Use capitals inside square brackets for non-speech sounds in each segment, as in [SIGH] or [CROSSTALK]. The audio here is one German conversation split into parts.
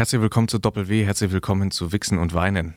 Herzlich willkommen zu Doppel W, herzlich willkommen zu Wichsen und Weinen.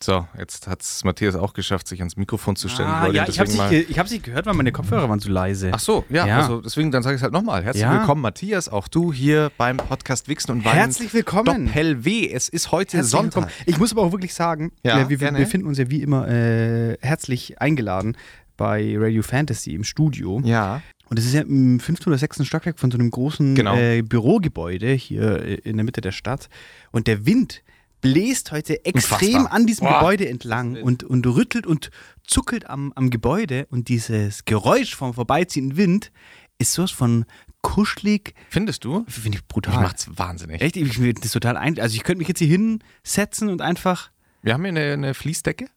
So, jetzt hat es Matthias auch geschafft, sich ans Mikrofon zu stellen. Ah, ja, ich habe sie, ich hab sie gehört, weil meine Kopfhörer waren zu leise. Ach so, ja, Ja. also deswegen, dann sage ich es halt nochmal. Herzlich Ja. willkommen, Matthias, auch du hier beim Podcast Wichsen und Weinen. Herzlich willkommen. Doppel W, es ist heute Herzlich Sonntag. willkommen. Ich muss aber auch wirklich sagen, Ja, wir gerne. befinden uns ja wie immer äh, herzlich eingeladen bei Radio Fantasy im Studio. Ja, Und es ist ja im fünften oder sechsten Stockwerk von so einem großen Genau. äh, Bürogebäude hier äh, in der Mitte der Stadt. Und der Wind bläst heute extrem Unfassbar. an diesem Boah. Gebäude entlang und, und rüttelt und zuckelt am, am Gebäude. Und dieses Geräusch vom vorbeiziehenden Wind ist sowas von kuschelig, findest du? finde ich brutal. macht's wahnsinnig. Echt? Ich finde das total ein. Also ich könnte mich jetzt hier hinsetzen und einfach. Wir haben hier eine, eine Fließdecke.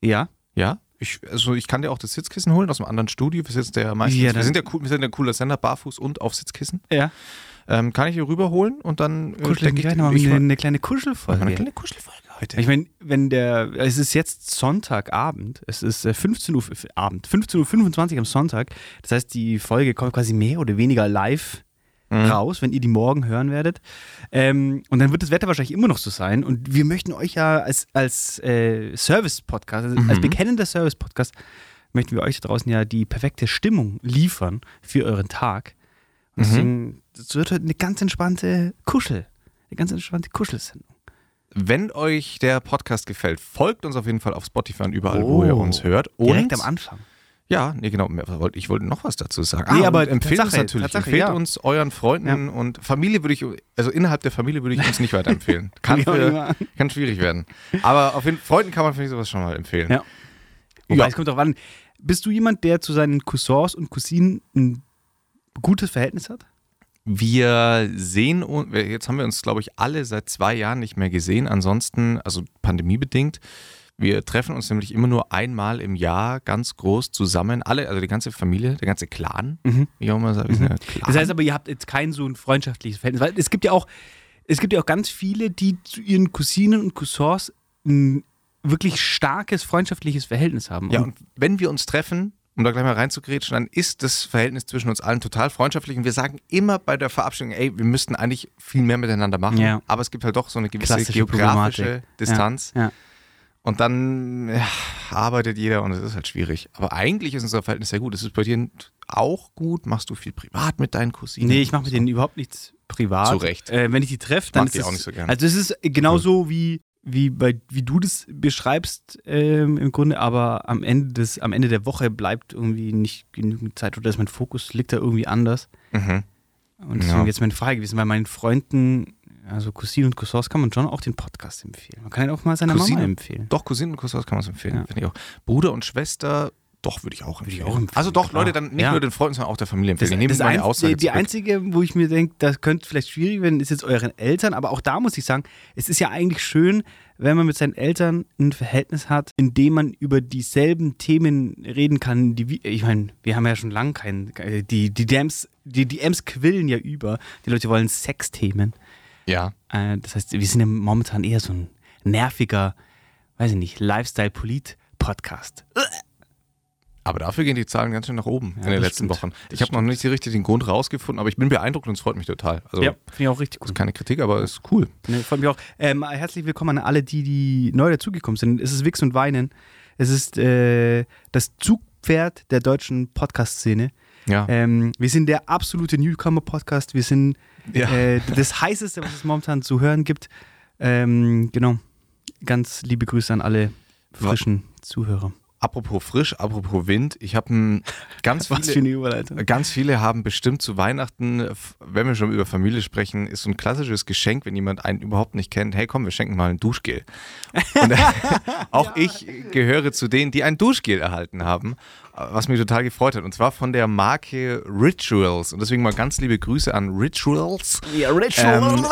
Ja. Ja. Ich, also ich kann dir auch das Sitzkissen holen aus einem anderen Studio. Wir, sitzen ja meistens, Ja, wir, sind ja cool, wir sind ja ein cooler Sender, barfuß und auf Sitzkissen. Ja. Ähm, kann ich hier rüberholen und dann äh, mich ich, ich eine, mal- eine kleine Machen wir Kuschelfolge. eine kleine Kuschelfolge heute. Ich meine, wenn der, es ist jetzt Sonntagabend, es ist äh, 15 Uhr f- Abend, 15.25 Uhr am Sonntag. Das heißt, die Folge kommt quasi mehr oder weniger live Mhm. raus, wenn ihr die morgen hören werdet. Ähm, und dann wird das Wetter wahrscheinlich immer noch so sein. Und wir möchten euch ja als, als äh, Service-Podcast, also als Mhm. bekennender Service-Podcast, möchten wir euch da draußen ja die perfekte Stimmung liefern für euren Tag. Und Mhm. deswegen, es wird heute eine ganz entspannte Kuschel, eine ganz entspannte Kuschelsendung. Wenn euch der Podcast gefällt, folgt uns auf jeden Fall auf Spotify und überall, wo Oh. ihr uns hört. Und Direkt am Anfang. Ja, nee, genau. Ich wollte noch was dazu sagen. Nee, und aber empfehlt uns natürlich. Empfehlt ja. uns euren Freunden und Familie würde ich, also innerhalb der Familie würde ich uns nicht weiterempfehlen. [LAUGHS] Kann, Ja, für, ja. kann schwierig werden. Aber auf jeden Freunden kann man, finde ich, sowas schon mal empfehlen. Ja. Wobei, Ja. es kommt drauf an, bist du jemand, der zu seinen Cousins und Cousinen ein gutes Verhältnis hat? Wir sehen uns, jetzt haben wir uns, glaube ich, alle seit zwei Jahren nicht mehr gesehen. Ansonsten, also pandemiebedingt, wir treffen uns nämlich immer nur einmal im Jahr ganz groß zusammen. Alle, also die ganze Familie, der ganze Clan, Mhm. wie auch immer wir sind ja. Das heißt aber, ihr habt jetzt kein so ein freundschaftliches Verhältnis, weil es gibt ja auch, es gibt ja auch ganz viele, die zu ihren Cousinen und Cousins ein wirklich starkes freundschaftliches Verhältnis haben. Ja, und wenn wir uns treffen, um da gleich mal reinzugrätschen, dann ist das Verhältnis zwischen uns allen total freundschaftlich. Und wir sagen immer bei der Verabschiedung, ey, wir müssten eigentlich viel mehr miteinander machen. Ja. Aber es gibt halt doch so eine gewisse Klassische geografische. Distanz. Ja. Und dann ja, arbeitet jeder und es ist halt schwierig. Aber eigentlich ist unser Verhältnis sehr gut. Es ist bei dir auch gut. Machst du viel privat mit deinen Cousinen? Nee, ich mache mit denen überhaupt nichts privat. Zu Recht. Äh, wenn ich die treffe, dann ist die es, auch nicht so gern. Also es ist genauso wie, wie, bei, wie du das beschreibst ähm, im Grunde, aber am Ende, des, am Ende der Woche bleibt irgendwie nicht genügend Zeit oder ist mein Fokus liegt da irgendwie anders. Mhm. Und deswegen Ja. jetzt meine Frage gewesen, bei meinen Freunden, also Cousinen und Cousins, kann man schon auch den Podcast empfehlen. Man kann ja auch mal seiner Cousine? Mama empfehlen. Doch, Cousinen und Cousins kann man es empfehlen. Ja. Finde ich auch. Bruder und Schwester, doch, würde ich auch Würde ich empfehlen. auch empfehlen, Also doch, klar. Leute, dann nicht Ja. nur den Freunden, sondern auch der Familie Das, empfehlen. Das meine ein, Aussage die, die einzige, wo ich mir denke, das könnte vielleicht schwierig werden, ist jetzt euren Eltern. Aber auch da muss ich sagen, es ist ja eigentlich schön, wenn man mit seinen Eltern ein Verhältnis hat, in dem man über dieselben Themen reden kann. Die, wir- ich meine, wir haben ja schon lange keinen. Die, die, DMs, die DMs quillen ja über. Die Leute wollen Sexthemen. Ja. Äh, das heißt, wir sind ja momentan eher so ein nerviger, weiß ich nicht, Lifestyle-Polit-Podcast. Aber dafür gehen die Zahlen ganz schön nach oben in den letzten stimmt. Wochen. Ich habe noch nicht so richtig den Grund rausgefunden, aber ich bin beeindruckt und es freut mich total. Also Ja, finde ich auch richtig ist gut. keine Kritik, aber ist cool. Ne, freut mich auch. Ähm, herzlich willkommen an alle, die, die neu dazugekommen sind. Es ist Wix und Weinen. Es ist äh, das Zugpferd der deutschen Podcast-Szene. Ja. Ähm, wir sind der absolute Newcomer-Podcast. Wir sind Ja. äh, das heißeste, was es momentan zu hören gibt. Ähm, genau. Ganz liebe Grüße an alle frischen Zuhörer. Apropos frisch, apropos Wind, ich habe ganz [LAUGHS] viele, ganz viele haben bestimmt zu Weihnachten, wenn wir schon über Familie sprechen, ist so ein klassisches Geschenk, wenn jemand einen überhaupt nicht kennt, hey komm, wir schenken mal ein Duschgel. Und [LAUGHS] [LAUGHS] auch ich gehöre zu denen, die ein Duschgel erhalten haben, was mich total gefreut hat. Und zwar von der Marke Rituals. Und deswegen mal ganz liebe Grüße an Rituals. Ja, Ähm,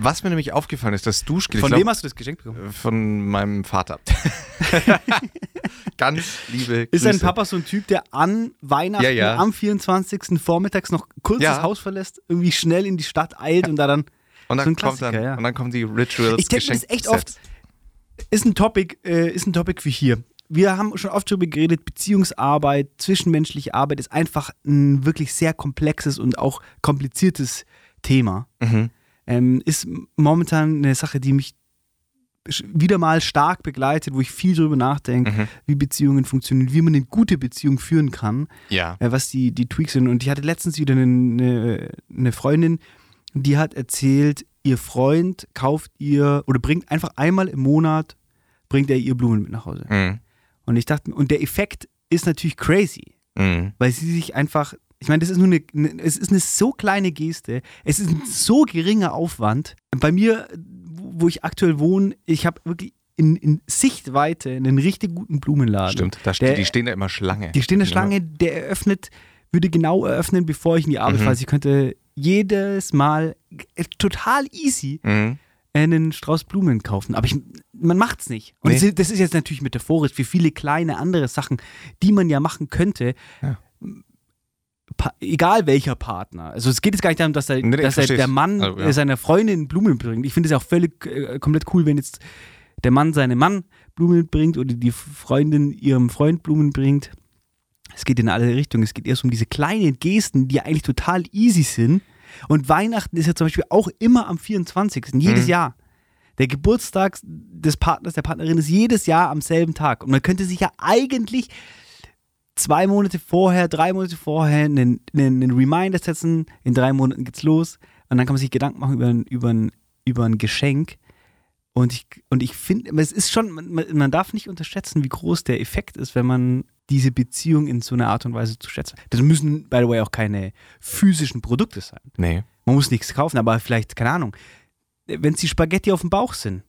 Was mir nämlich aufgefallen ist, das Duschgel. Von glaub, wem hast du das geschenkt bekommen? Von meinem Vater. [LAUGHS] Ganz liebe Grüße. Ist dein Papa so ein Typ, der an Weihnachten Ja, ja. am 24. vormittags noch kurz Ja. das Haus verlässt, irgendwie schnell in die Stadt eilt und da dann. und, so dann ein kommt dann, und dann kommen die Rituals Ich denke das echt Geschenksets. oft. Ist ein Topic, äh, ist ein Topic wie hier. Wir haben schon oft darüber geredet, Beziehungsarbeit, zwischenmenschliche Arbeit ist einfach ein wirklich sehr komplexes und auch kompliziertes Thema. Mhm. ähm, ist momentan eine Sache, die mich wieder mal stark begleitet, wo ich viel drüber nachdenke, Mhm. wie Beziehungen funktionieren, wie man eine gute Beziehung führen kann, Ja. äh, was die, die Tweaks sind. Und ich hatte letztens wieder eine, eine, eine Freundin, die hat erzählt, ihr Freund kauft ihr oder bringt einfach einmal im Monat, bringt er ihr Blumen mit nach Hause. Mhm. Und ich dachte, und der Effekt ist natürlich crazy, Mhm. weil sie sich einfach, ich meine, das ist nur eine, eine, es ist eine so kleine Geste, es ist ein so geringer Aufwand. Bei mir, wo ich aktuell wohne, ich habe wirklich in, in Sichtweite einen richtig guten Blumenladen. Stimmt, da Der- die stehen da immer Schlange. Die stehen der Schlange, der eröffnet, würde genau eröffnen, bevor ich in die Arbeit Mhm. fahre. Ich könnte jedes Mal äh, total easy Mhm. Einen Strauß Blumen kaufen. Aber ich, man macht es nicht. Und Nee. das, ist, das ist jetzt natürlich metaphorisch für viele kleine andere Sachen, die man ja machen könnte. Ja. Pa egal welcher Partner. Also es geht jetzt gar nicht darum, dass, er, Nee, dass er, der Mann Also, ja. seiner Freundin Blumen bringt. Ich finde es auch völlig äh, komplett cool, wenn jetzt der Mann seinem Mann Blumen bringt oder die Freundin ihrem Freund Blumen bringt. Es geht in alle Richtungen. Es geht erst um diese kleinen Gesten, die eigentlich total easy sind. Und Weihnachten ist ja zum Beispiel auch immer am 24. jedes Mhm. Jahr. Der Geburtstag des Partners, der Partnerin ist jedes Jahr am selben Tag. Und man könnte sich ja eigentlich zwei Monate vorher, drei Monate vorher einen, einen, einen Reminder setzen. In drei Monaten geht's los. Und dann kann man sich Gedanken machen über, ein- über, ein, über ein Geschenk. Und ich, und ich finde, es ist schon, man, man darf nicht unterschätzen, wie groß der Effekt ist, wenn man diese Beziehung in so einer Art und Weise zu schätzen. Das müssen, by the way, auch keine physischen Produkte sein. Nee. Man muss nichts kaufen, aber vielleicht, keine Ahnung, wenn es die Spaghetti auf dem Bauch sind.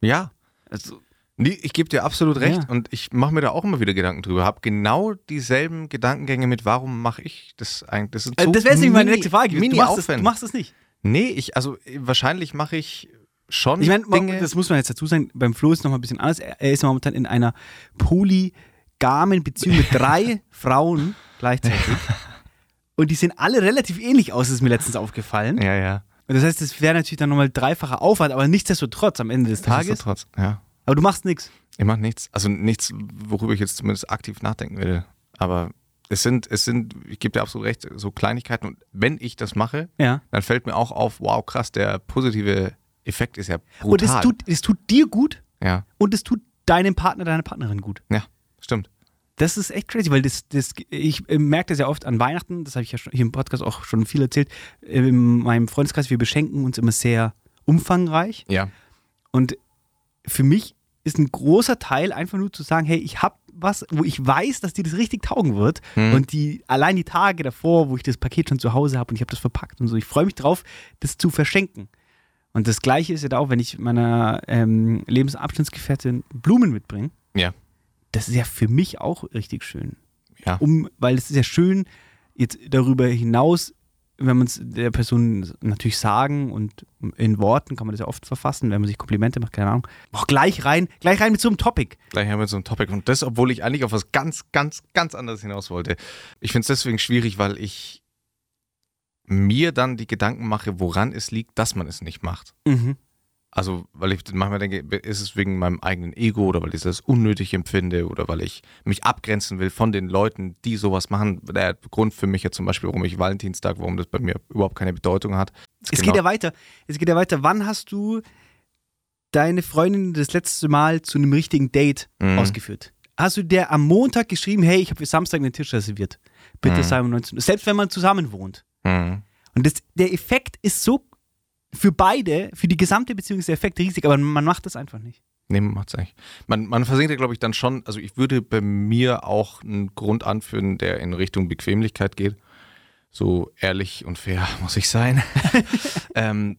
Ja. Also, Nee, ich gebe dir absolut recht Ja. und ich mache mir da auch immer wieder Gedanken drüber. Habe genau dieselben Gedankengänge mit, warum mache ich das eigentlich? Das, sind so Äh, das wäre jetzt nämlich meine nächste Frage. Du machst, das, du machst das nicht. Nee, ich, also äh, wahrscheinlich mache ich schon Ich meine, Dinge. das muss man jetzt dazu sagen, beim Flo ist es nochmal ein bisschen anders. Er ist momentan in einer polygamen Beziehung mit drei [LAUGHS] Frauen gleichzeitig. Und die sehen alle relativ ähnlich aus, ist mir letztens aufgefallen. ja, ja. Und das heißt, es wäre natürlich dann nochmal dreifacher Aufwand, aber nichtsdestotrotz am Ende des Tages. Nichtsdestotrotz, ja. Aber du machst nichts. Ich mache nichts. Also nichts, worüber ich jetzt zumindest aktiv nachdenken will. Aber es sind, es sind, ich gebe dir absolut recht, so Kleinigkeiten. Und wenn ich das mache, Ja. dann fällt mir auch auf, wow, krass, der positive Effekt ist ja brutal. Und es tut, es tut dir gut ja, und es tut deinem Partner, deiner Partnerin gut. ja, stimmt. Das ist echt crazy, weil das, das, ich äh, merke das ja oft an Weihnachten, das habe ich ja schon hier im Podcast auch schon viel erzählt. In meinem Freundeskreis, wir beschenken uns immer sehr umfangreich. Ja, Und für mich ist ein großer Teil einfach nur zu sagen, hey, ich habe was, wo ich weiß, dass dir das richtig taugen wird. Hm. Und die allein die Tage davor, wo ich das Paket schon zu Hause habe und ich habe das verpackt und so, ich freue mich drauf, das zu verschenken. Und das Gleiche ist ja da auch, wenn ich meiner ähm, Lebensabschnittsgefährtin Blumen mitbringe. ja, Das ist ja für mich auch richtig schön. ja. Um, weil es ist ja schön, jetzt darüber hinaus, wenn man es der Person natürlich sagen und in Worten kann man das ja oft verfassen, wenn man sich Komplimente macht, keine Ahnung. Auch gleich rein, gleich rein mit so einem Topic. Gleich haben wir so ein Topic. Und das, obwohl ich eigentlich auf was ganz, ganz, ganz anderes hinaus wollte. Ich finde es deswegen schwierig, weil ich mir dann die Gedanken mache, woran es liegt, dass man es nicht macht. Mhm. Also, weil ich manchmal denke, ist es wegen meinem eigenen Ego oder weil ich das unnötig empfinde oder weil ich mich abgrenzen will von den Leuten, die sowas machen. Der Grund für mich ja zum Beispiel, warum ich Valentinstag, warum das bei mir überhaupt keine Bedeutung hat. Es genau- geht ja weiter. Es geht ja weiter. Wann hast du deine Freundin das letzte Mal zu einem richtigen Date Mhm. ausgeführt? Hast du der am Montag geschrieben, hey, ich habe für Samstag einen Tisch reserviert. Bitte Mhm. sei um 19 Uhr. Selbst wenn man zusammen wohnt. Mhm. Und das, der Effekt ist so für beide, für die gesamte Beziehung ist der Effekt riesig, aber man macht das einfach nicht. Nee, man macht's eigentlich. Man, man versinkt ja, glaube ich, dann schon, also ich würde bei mir auch einen Grund anführen, der in Richtung Bequemlichkeit geht. So ehrlich und fair [LAUGHS] muss ich sein. [LAUGHS] ähm,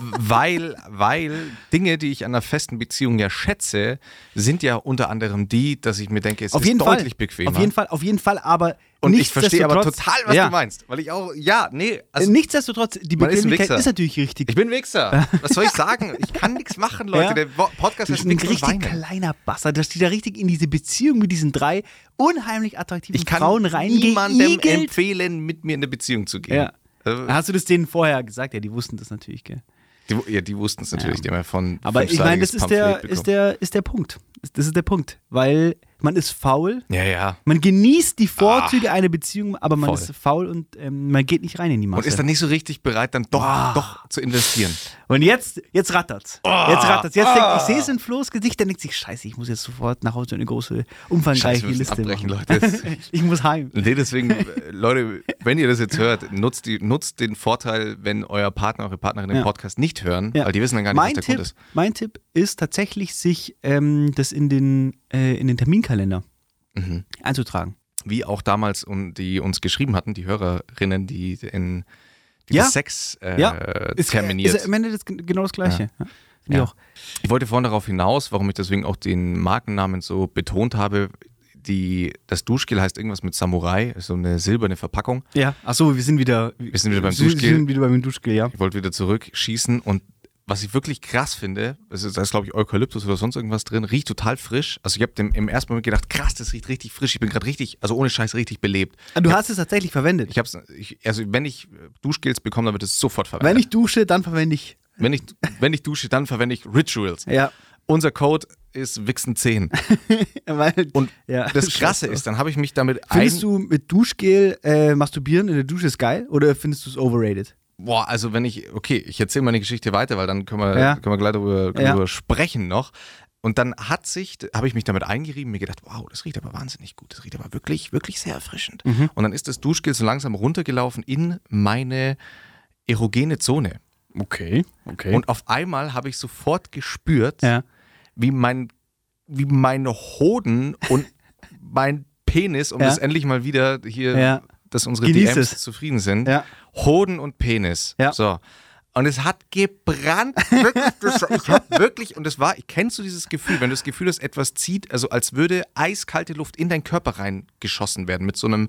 weil, weil Dinge, die ich an einer festen Beziehung ja schätze, sind ja unter anderem die, dass ich mir denke, es Auf ist jeden Fall. deutlich bequemer. Auf jeden Fall, auf jeden Fall, aber und ich verstehe aber total, was ja. du meinst. Weil ich auch, ja, nee, Äh, also Nichtsdestotrotz, die ist Bequemlichkeit Wichser. ist, natürlich richtig. ich bin Wichser. [LAUGHS] Was soll ich sagen? Ich kann nichts machen, Leute. Ja. Der Podcast bist ein richtig weinen. kleiner Bastard, dass die da richtig in diese Beziehung mit diesen drei unheimlich attraktiven Ich kann Frauen niemandem empfehlen, mit mir in eine Beziehung zu gehen. Ja. Also, Hast du das denen vorher gesagt? Ja, die wussten das natürlich, gell? die, ja, die wussten es natürlich, Ja. die haben ja von Aber ich meine, das ist der, ist, der, ist der Punkt. Das ist der Punkt. Weil man ist faul, Ja, ja. man genießt die Vorzüge einer Beziehung, aber man voll. ist faul und ähm, man geht nicht rein in die Masse. Und ist dann nicht so richtig bereit, dann doch, Ah. doch zu investieren. Und jetzt, jetzt rattert's. Oh. Jetzt rattert's. Jetzt denk, ich sehe es in Flo's Gesicht, der denkt sich, scheiße, ich muss jetzt sofort nach Hause eine große, umfangreiche Scheiße, Liste machen. Leute. [LAUGHS] Ich muss heim. Nee, deswegen, äh, Leute, wenn ihr das jetzt hört, nutzt, die, nutzt den Vorteil, wenn euer Partner, eure Partnerin den Ja. Podcast nicht hören, Ja. weil die wissen dann gar nicht, mein was der Tipp, Grund ist. Mein Tipp ist tatsächlich, sich ähm, das in den, äh, in den Terminkalender Mhm. einzutragen. Wie auch damals, und die uns geschrieben hatten, die Hörerinnen, die in die Ja. Sex äh, Ja. Ist, terminiert. Ist am Ende das, genau das Gleiche. Ja. Ja. auch. Ich wollte vorhin darauf hinaus, warum ich deswegen auch den Markennamen so betont habe. Die, das Duschgel heißt irgendwas mit Samurai, so eine silberne Verpackung. Ja. Achso, wir sind wieder, Wir sind wieder beim wir Duschgel. Wir sind wieder beim Duschgel, ja. Ich wollte wieder zurückschießen und was ich wirklich krass finde, ist, da ist glaube ich Eukalyptus oder sonst irgendwas drin, riecht total frisch. Also ich habe im ersten Moment gedacht, krass, das riecht richtig frisch. Ich bin gerade richtig, also ohne Scheiß richtig belebt. Ah, Du hast es tatsächlich verwendet. Ich hab's, ich, also wenn ich Duschgels bekomme, dann wird es sofort Wenn verwendet. ich dusche, dann verwende ich. wenn ich, wenn ich dusche, dann verwende ich Rituals. Ja. Unser Code ist Wixen10. [LAUGHS] Weil, Und ja, das [LAUGHS] Krasse ist, dann habe ich mich damit Findest du mit Duschgel äh, masturbieren in der Dusche ist geil oder findest du es overrated? Boah, also wenn ich, okay, ich erzähle meine Geschichte weiter, weil dann können wir, Ja. können wir gleich darüber, darüber sprechen noch. Und dann hat sich, habe ich mich damit eingerieben, mir gedacht, wow, das riecht aber wahnsinnig gut. Das riecht aber wirklich, wirklich sehr erfrischend. Mhm. Und dann ist das Duschgel so langsam runtergelaufen in meine erogene Zone. Okay, okay. Und auf einmal habe ich sofort gespürt, ja. wie mein, wie meine Hoden und [LAUGHS] mein Penis, um Ja. das endlich mal wieder hier, Ja. dass unsere Genieß DMs es. zufrieden sind. Ja. Hoden und Penis. Ja. So. Und es hat gebrannt. Wirklich, das, ich habe wirklich, und das war, kennst du dieses Gefühl, wenn du das Gefühl hast, etwas zieht, also als würde eiskalte Luft in deinen Körper reingeschossen werden mit so einem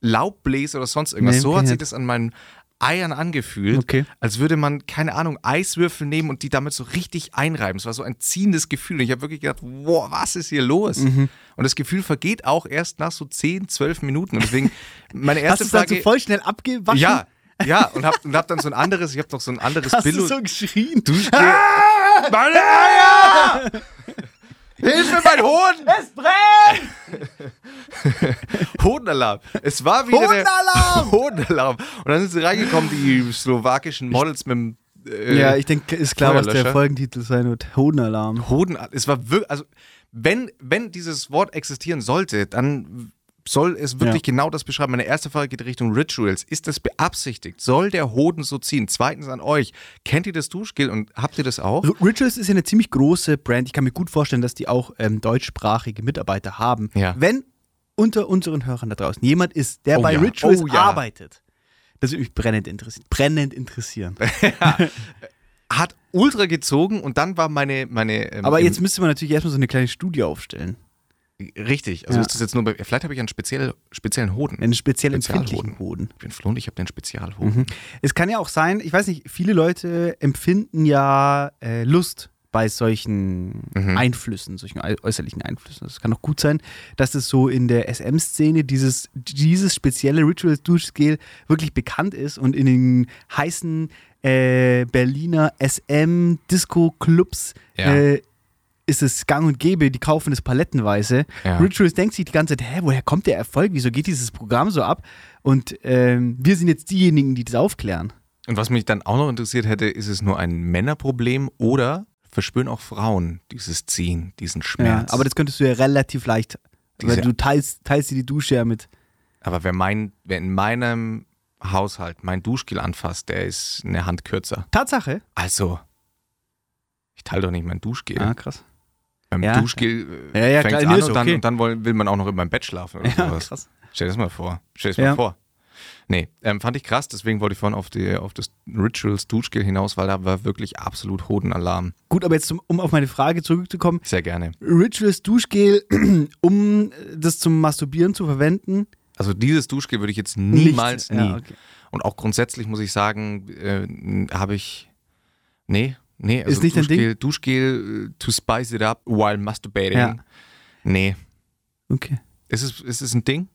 Laubbläser oder sonst irgendwas. Nee, so hat ich sich das an meinen Eiern angefühlt, Okay. als würde man, keine Ahnung, Eiswürfel nehmen und die damit so richtig einreiben. Es war so ein ziehendes Gefühl. Und ich habe wirklich gedacht, wow, was ist hier los? Mhm. Und das Gefühl vergeht auch erst nach so 10, 12 Minuten. Und deswegen, meine [LAUGHS] Hast erste du es dann Frage. so voll schnell abgewaschen? Ja, ja, und hab, und hab dann so ein anderes, ich hab noch so ein anderes Hast Billo. du so geschrien? Duschgel. [LAUGHS] Meine Eier! Hilfe, mein Hoden! Es brennt! [LAUGHS] Hodenalarm. Es war wieder Hodenalarm! [LAUGHS] Hodenalarm. Und dann sind sie reingekommen, die slowakischen Models mit dem äh, Ja, ich denke, ist klar, was der. Folgentitel sein wird. Hodenalarm. Hoden. Es war wirklich, also wenn, wenn dieses Wort existieren sollte, dann soll es wirklich Ja. genau das beschreiben. Meine erste Frage geht Richtung Rituals. Ist das beabsichtigt? Soll der Hoden so ziehen? Zweitens an euch. Kennt ihr das Duschgel und habt ihr das auch? R- Rituals ist ja eine ziemlich große Brand. Ich kann mir gut vorstellen, dass die auch ähm, deutschsprachige Mitarbeiter haben. Ja. Wenn unter unseren Hörern da draußen jemand ist, der Oh bei ja, Rituals oh arbeitet, das würde mich brennend interessieren. Brennend interessieren. [LAUGHS] Hat ultra gezogen und dann war meine, meine ähm, Aber jetzt müsste man natürlich erstmal so eine kleine Studie aufstellen. Richtig, also Ja. ist das jetzt nur bei, vielleicht habe ich einen speziell, speziellen Hoden. Einen speziell empfindlichen Hoden. Ich bin Flo und ich habe den Spezialhoden. Es kann ja auch sein, ich weiß nicht, viele Leute empfinden ja äh, Lust bei solchen Mhm. Einflüssen, solchen äu- äußerlichen Einflüssen. Es kann auch gut sein, dass es so in der SM-Szene dieses, dieses spezielle Ritual-Duschgel wirklich bekannt ist und in den heißen äh, Berliner SM-Disco-Clubs Ja. äh, ist es gang und gäbe, die kaufen es palettenweise. Ja. Rituals denkt sich die ganze Zeit, hä, woher kommt der Erfolg? Wieso geht dieses Programm so ab? Und ähm, wir sind jetzt diejenigen, die das aufklären. Und was mich dann auch noch interessiert hätte, ist es nur ein Männerproblem oder verspüren auch Frauen dieses Ziehen, diesen Ja, Schmerz? aber das könntest du ja relativ leicht, weil Diese- du teilst, teilst dir die Dusche ja mit. Aber wer, mein, wer in meinem Haushalt mein Duschgel anfasst, der ist eine Hand kürzer. Tatsache. Also, ich teile doch nicht mein Duschgel. Ah, krass. Beim Ja. Duschgel äh, Ja, ja, nee, an und dann, okay. und dann will man auch noch in meinem Bett schlafen oder [LAUGHS] Ja, sowas. krass. Stell dir das mal vor. Stell dir das mal vor. Nee, ähm, fand ich krass, deswegen wollte ich vorhin auf, die, auf das Rituals Duschgel hinaus, weil da war wirklich absolut Hodenalarm. Gut, aber jetzt, zum, um auf meine Frage zurückzukommen, Sehr gerne. Rituals Duschgel, [CLEARS THROAT] um das zum Masturbieren zu verwenden, Also dieses Duschgel würde ich jetzt niemals, nicht. nie. Okay. Und auch grundsätzlich muss ich sagen, äh, habe ich, nee, nee, also Ist nicht dein Duschgel, Duschgel äh, to spice it up while masturbating. Ja. Nee. okay. Ist es, ist es ein Ding?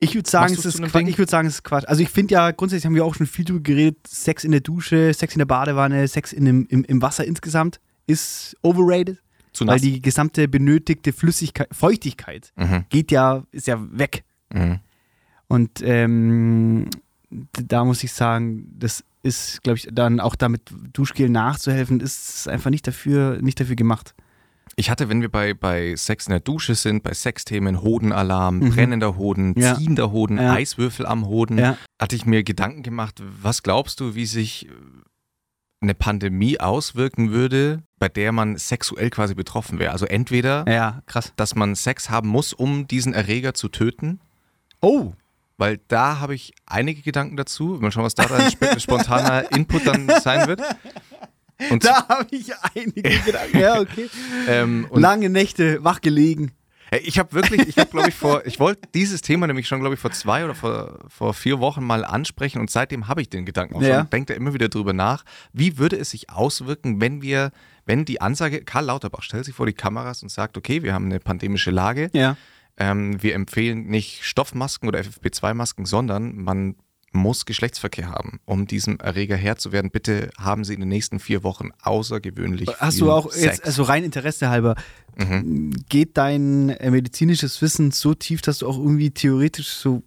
Ich würde sagen, es ist Quatsch. Ding? Ich würde sagen, es ist Quatsch. Also ich finde ja, grundsätzlich haben wir auch schon viel drüber geredet, Sex in der Dusche, Sex in der Badewanne, Sex in dem, im, im Wasser insgesamt ist overrated. Zu Weil nass. die gesamte benötigte Flüssigkeit, Feuchtigkeit Mhm. geht ja, ist ja weg. Mhm. Und ähm, da muss ich sagen, das ist, glaube ich, dann auch damit Duschgel nachzuhelfen, ist einfach nicht dafür, nicht dafür gemacht. Ich hatte, wenn wir bei, bei Sex in der Dusche sind, bei Sexthemen, Hodenalarm, Mhm. brennender Hoden, Ja. ziehender Hoden, Ja. Eiswürfel am Hoden, Ja. hatte ich mir Gedanken gemacht, was glaubst du, wie sich äh, eine Pandemie auswirken würde, bei der man sexuell quasi betroffen wäre? Also entweder, Ja, krass. dass man Sex haben muss, um diesen Erreger zu töten, Oh, weil da habe ich einige Gedanken dazu. Mal schauen, was da sp [LAUGHS] spontaner Input dann sein wird. Und, da habe ich einige [LAUGHS] Gedanken. Ja, okay. ähm, Lange Nächte wach gelegen. Hey, Ich habe wirklich, ich habe glaube ich vor, ich wollte dieses Thema nämlich schon glaube ich vor zwei oder vor, vor vier Wochen mal ansprechen und seitdem habe ich den Gedanken auch Ja. schon, denkt er immer wieder drüber nach, wie würde es sich auswirken, wenn wir, wenn die Ansage, Karl Lauterbach stellt sich vor die Kameras und sagt, okay, wir haben eine pandemische Lage, Ja. Ähm, wir empfehlen nicht Stoffmasken oder FFP2-Masken, sondern man muss Geschlechtsverkehr haben, um diesem Erreger Herr zu werden. Bitte haben Sie in den nächsten vier Wochen außergewöhnlich Hast du auch Sex. jetzt, also rein Interesse halber, Mhm. geht dein äh, medizinisches Wissen so tief, dass du auch irgendwie theoretisch so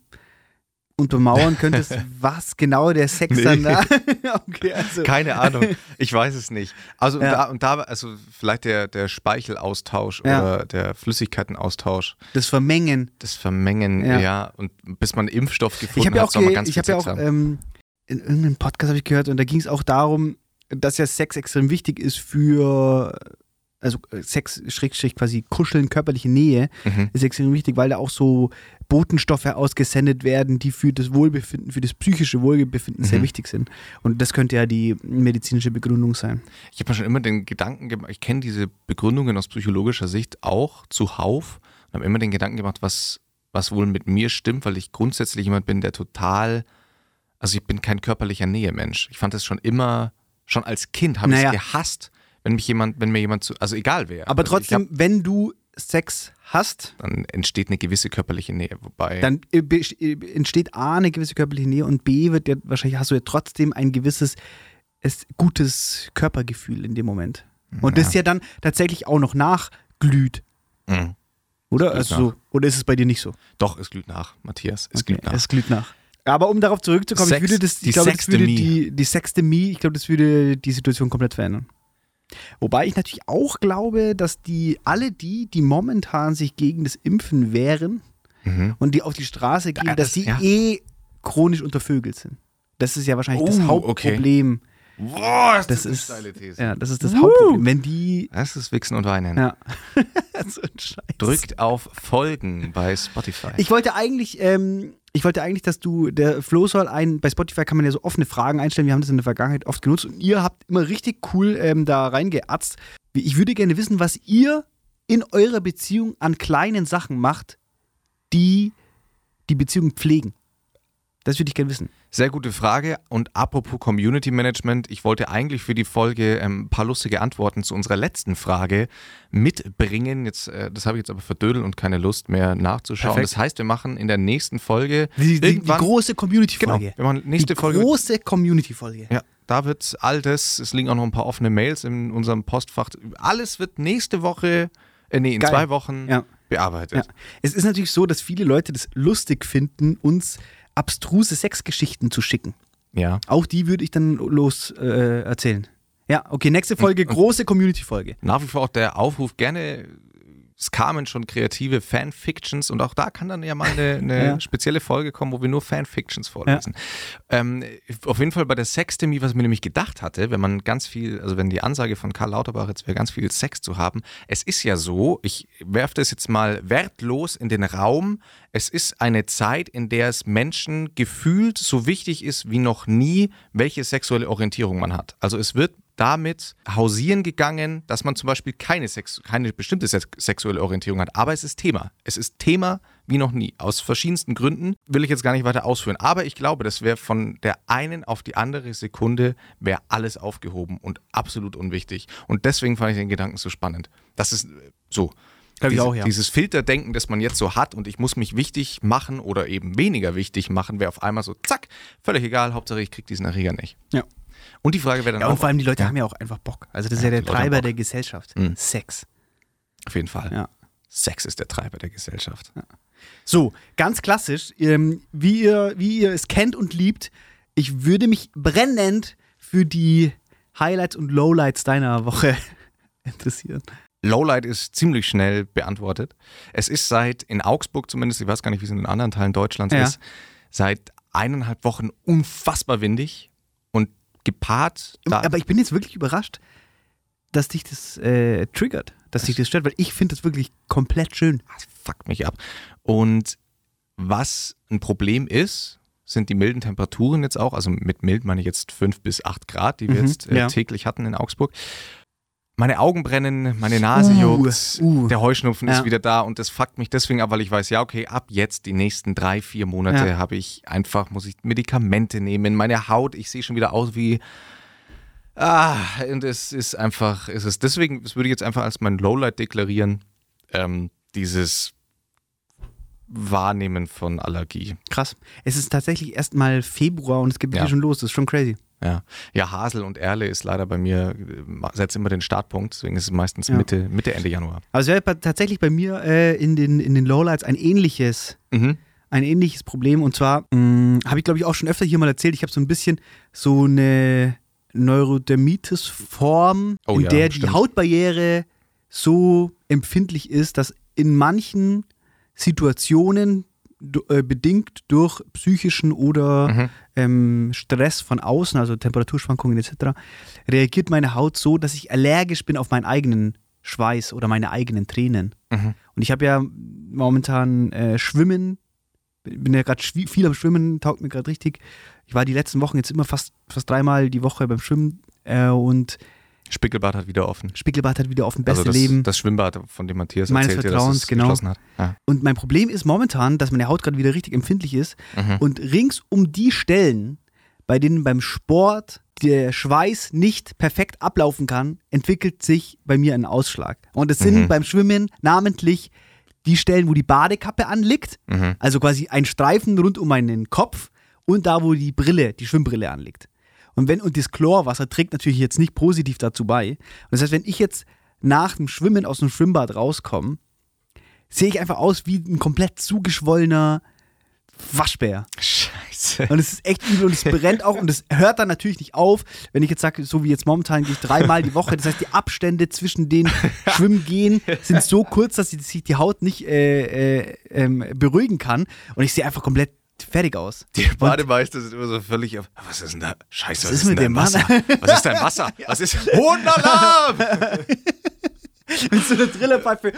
untermauern [LAUGHS] könntest, was genau der Sex Nee. dann da. [LAUGHS] okay, also. Keine Ahnung, ich weiß es nicht. Also Ja. und da, und da, also vielleicht der, der Speichelaustausch Ja. oder der Flüssigkeitenaustausch, Das Vermengen. das Vermengen, Ja. ja, und bis man Impfstoff Ich gefunden ja hat, auch, soll man ganz ich viel hab ja Sex auch ähm, in irgendeinem Podcast habe ich gehört und da ging es auch darum, dass ja Sex extrem wichtig ist für, also äh, Sex, Schrägstrich quasi Kuscheln, körperliche Nähe Mhm. ist extrem wichtig, weil da auch so Botenstoffe ausgesendet werden, die für das Wohlbefinden, für das psychische Wohlbefinden sehr Mhm. wichtig sind. Und das könnte ja die medizinische Begründung sein. Ich habe mir schon immer den Gedanken gemacht, ich kenne diese Begründungen aus psychologischer Sicht auch zuhauf und habe immer den Gedanken gemacht, was, was wohl mit mir stimmt, weil ich grundsätzlich jemand bin, der total, also ich bin kein körperlicher Nähemensch. Ich fand das schon immer, schon als Kind habe Naja. ich es gehasst, wenn mich jemand, wenn mir jemand zu, also egal wer. Aber also trotzdem, hab- wenn du Sex hast, dann entsteht eine gewisse körperliche Nähe, wobei dann äh, äh, entsteht A, eine gewisse körperliche Nähe und B, wird ja, wahrscheinlich hast du ja trotzdem ein gewisses es, gutes Körpergefühl in dem Moment. Und das ja dann tatsächlich auch noch nachglüht, Mhm. oder? Also so, oder ist es bei dir nicht so? doch, es glüht nach, Matthias, es Okay, glüht nach. Es glüht nach. Aber um darauf zurückzukommen, Sex- ich würde das, die ich glaube, das würde die, die Sextemie, ich glaube, das würde die Situation komplett verändern. Wobei ich natürlich auch glaube, dass die, alle die, die momentan sich gegen das Impfen wehren Mhm. und die auf die Straße gehen, Ja, dass das- die ja. eh chronisch untervögelt sind. Das ist ja wahrscheinlich das Oh, Hauptproblem. Boah, ist Das eine ist, steile These. ja, das ist das Hauptproblem. Wenn die, Das ist Wichsen und Weinen. ja, [LAUGHS] so. Drückt auf Folgen bei Spotify. Ich wollte eigentlich, ähm, ich wollte eigentlich, dass du, der Flo soll ein, bei Spotify kann man ja so offene Fragen einstellen, wir haben das in der Vergangenheit oft genutzt und ihr habt immer richtig cool ähm, da reingeatzt. Ich würde gerne wissen, was ihr in eurer Beziehung an kleinen Sachen macht, die die Beziehung pflegen. Das würde ich gerne wissen. Sehr gute Frage. Und apropos Community Management, ich wollte eigentlich für die Folge ähm, ein paar lustige Antworten zu unserer letzten Frage mitbringen. Jetzt, äh, das habe ich jetzt aber verdödelt und keine Lust mehr nachzuschauen. Perfekt. Das heißt, wir machen in der nächsten Folge Die, die, die große genau, Community-Folge. machen nächste die Folge. große Community-Folge. Ja, da wird all das, es liegen auch noch ein paar offene Mails in unserem Postfach. Alles wird nächste Woche, äh, nee, in Geil. zwei Wochen Ja. bearbeitet. Ja. Es ist natürlich so, dass viele Leute das lustig finden, uns abstruse Sexgeschichten zu schicken. Ja. Auch die würde ich dann los äh, erzählen. Ja, okay, nächste Folge, große Community-Folge. Nach wie vor auch der Aufruf, gerne, es kamen schon kreative Fanfictions und auch da kann dann ja mal eine, [LAUGHS] eine Ja. spezielle Folge kommen, wo wir nur Fanfictions vorlesen. Ähm, auf jeden Fall bei der Sextemie, was mir nämlich gedacht hatte, wenn man ganz viel, also wenn die Ansage von Karl Lauterbach jetzt wäre, ganz viel Sex zu haben, es ist ja so, ich werfe das jetzt mal wertlos in den Raum, es ist eine Zeit, in der es Menschen gefühlt so wichtig ist wie noch nie, welche sexuelle Orientierung man hat. Also es wird damit hausieren gegangen, dass man zum Beispiel keine, Sex keine bestimmte sex sexuelle Orientierung hat. Aber es ist Thema. Es ist Thema wie noch nie. Aus verschiedensten Gründen will ich jetzt gar nicht weiter ausführen. Aber ich glaube, das wäre von der einen auf die andere Sekunde wäre alles aufgehoben und absolut unwichtig. Und deswegen fand ich den Gedanken so spannend. Das ist äh, so. Glaub ich auch, ja. Dieses Filterdenken, das man jetzt so hat und ich muss mich wichtig machen oder eben weniger wichtig machen, wäre auf einmal so, zack, völlig egal, Hauptsache ich kriege diesen Erreger nicht. Ja. Und die Frage wäre dann Ja, auch, und vor allem die Leute Ja. haben ja auch einfach Bock. Also das ist ja, Ja, der Treiber der Gesellschaft. Mhm. Sex. Auf jeden Fall. Ja. Sex ist der Treiber der Gesellschaft. So, ganz klassisch, ähm, wie, ihr, wie ihr es kennt und liebt, ich würde mich brennend für die Highlights und Lowlights deiner Woche [LAUGHS] interessieren. Lowlight ist ziemlich schnell beantwortet. Es ist seit, in Augsburg zumindest, ich weiß gar nicht, wie es in anderen Teilen Deutschlands Ja. ist, seit eineinhalb Wochen unfassbar windig gepaart. Aber ich bin jetzt wirklich überrascht, dass dich das äh, triggert, dass dich das stört, weil ich finde das wirklich komplett schön. das fuckt mich ab. Und was ein Problem ist, sind die milden Temperaturen jetzt auch. Also mit mild meine ich jetzt 5 bis 8 Grad, die wir Mhm, jetzt äh, ja. täglich hatten in Augsburg. Meine Augen brennen, meine Nase Uh, juckt, uh. der Heuschnupfen Ja. ist wieder da und das fuckt mich deswegen ab, weil ich weiß, ja, okay, ab jetzt die nächsten drei, vier Monate Ja. habe ich einfach, muss ich Medikamente nehmen. Meine Haut, ich sehe schon wieder aus wie. Ah, und es ist einfach, es ist deswegen, das würde ich jetzt einfach als mein Lowlight deklarieren, ähm, dieses Wahrnehmen von Allergie. Krass. Es ist tatsächlich erst mal Februar und es geht Ja. hier schon los. Das ist schon crazy. Ja. ja, Hasel und Erle ist leider bei mir, äh, setzt immer den Startpunkt, deswegen ist es meistens Ja. Mitte, Mitte, Ende Januar. Aber es wäre tatsächlich bei mir äh, in, den, in den Lowlights ein ähnliches, Mhm. ein ähnliches Problem. Und zwar mh, habe ich, glaube ich, auch schon öfter hier mal erzählt, ich habe so ein bisschen so eine Neurodermitis-Form, Oh in ja, der die stimmt. Hautbarriere so empfindlich ist, dass in manchen Situationen äh, bedingt durch psychischen oder Mhm. ähm, Stress von außen, also Temperaturschwankungen etc., reagiert meine Haut so, dass ich allergisch bin auf meinen eigenen Schweiß oder meine eigenen Tränen. Mhm. Und ich habe ja momentan äh, Schwimmen, bin ja gerade viel am Schwimmen, taugt mir gerade richtig. Ich war die letzten Wochen jetzt immer fast, fast dreimal die Woche beim Schwimmen äh, und Spickelbad hat wieder offen. Spiegelbad hat wieder dem beste also das, Leben. das Schwimmbad, von dem Matthias Meines erzählte, Vertrauens, dass es genau. geschlossen hat. Ja. Und mein Problem ist momentan, dass meine Haut gerade wieder richtig empfindlich ist Mhm. und rings um die Stellen, bei denen beim Sport der Schweiß nicht perfekt ablaufen kann, entwickelt sich bei mir ein Ausschlag. Und es sind Mhm. beim Schwimmen namentlich die Stellen, wo die Badekappe anliegt, Mhm. also quasi ein Streifen rund um meinen Kopf und da, wo die Brille, die Schwimmbrille anliegt. Und wenn, und das Chlorwasser trägt natürlich jetzt nicht positiv dazu bei. Und das heißt, wenn ich jetzt nach dem Schwimmen aus dem Schwimmbad rauskomme, sehe ich einfach aus wie ein komplett zugeschwollener Waschbär. Scheiße. Und es ist echt übel und es brennt auch und es hört dann natürlich nicht auf, wenn ich jetzt sage, so wie jetzt momentan gehe ich dreimal die Woche. Das heißt, die Abstände zwischen den Schwimmgehen sind so kurz, dass sich die Haut nicht äh, äh, ähm, beruhigen kann. Und ich sehe einfach komplett fertig aus. Die Bademeister sind immer so völlig auf. Was ist denn da? Scheiße, was, ist ist, mit denn dem Wasser? Was ist dein Wasser? [LAUGHS] Was ist. [LAUGHS] Hohenalarm! [LAUGHS] Mit so einer Trillerpfeife.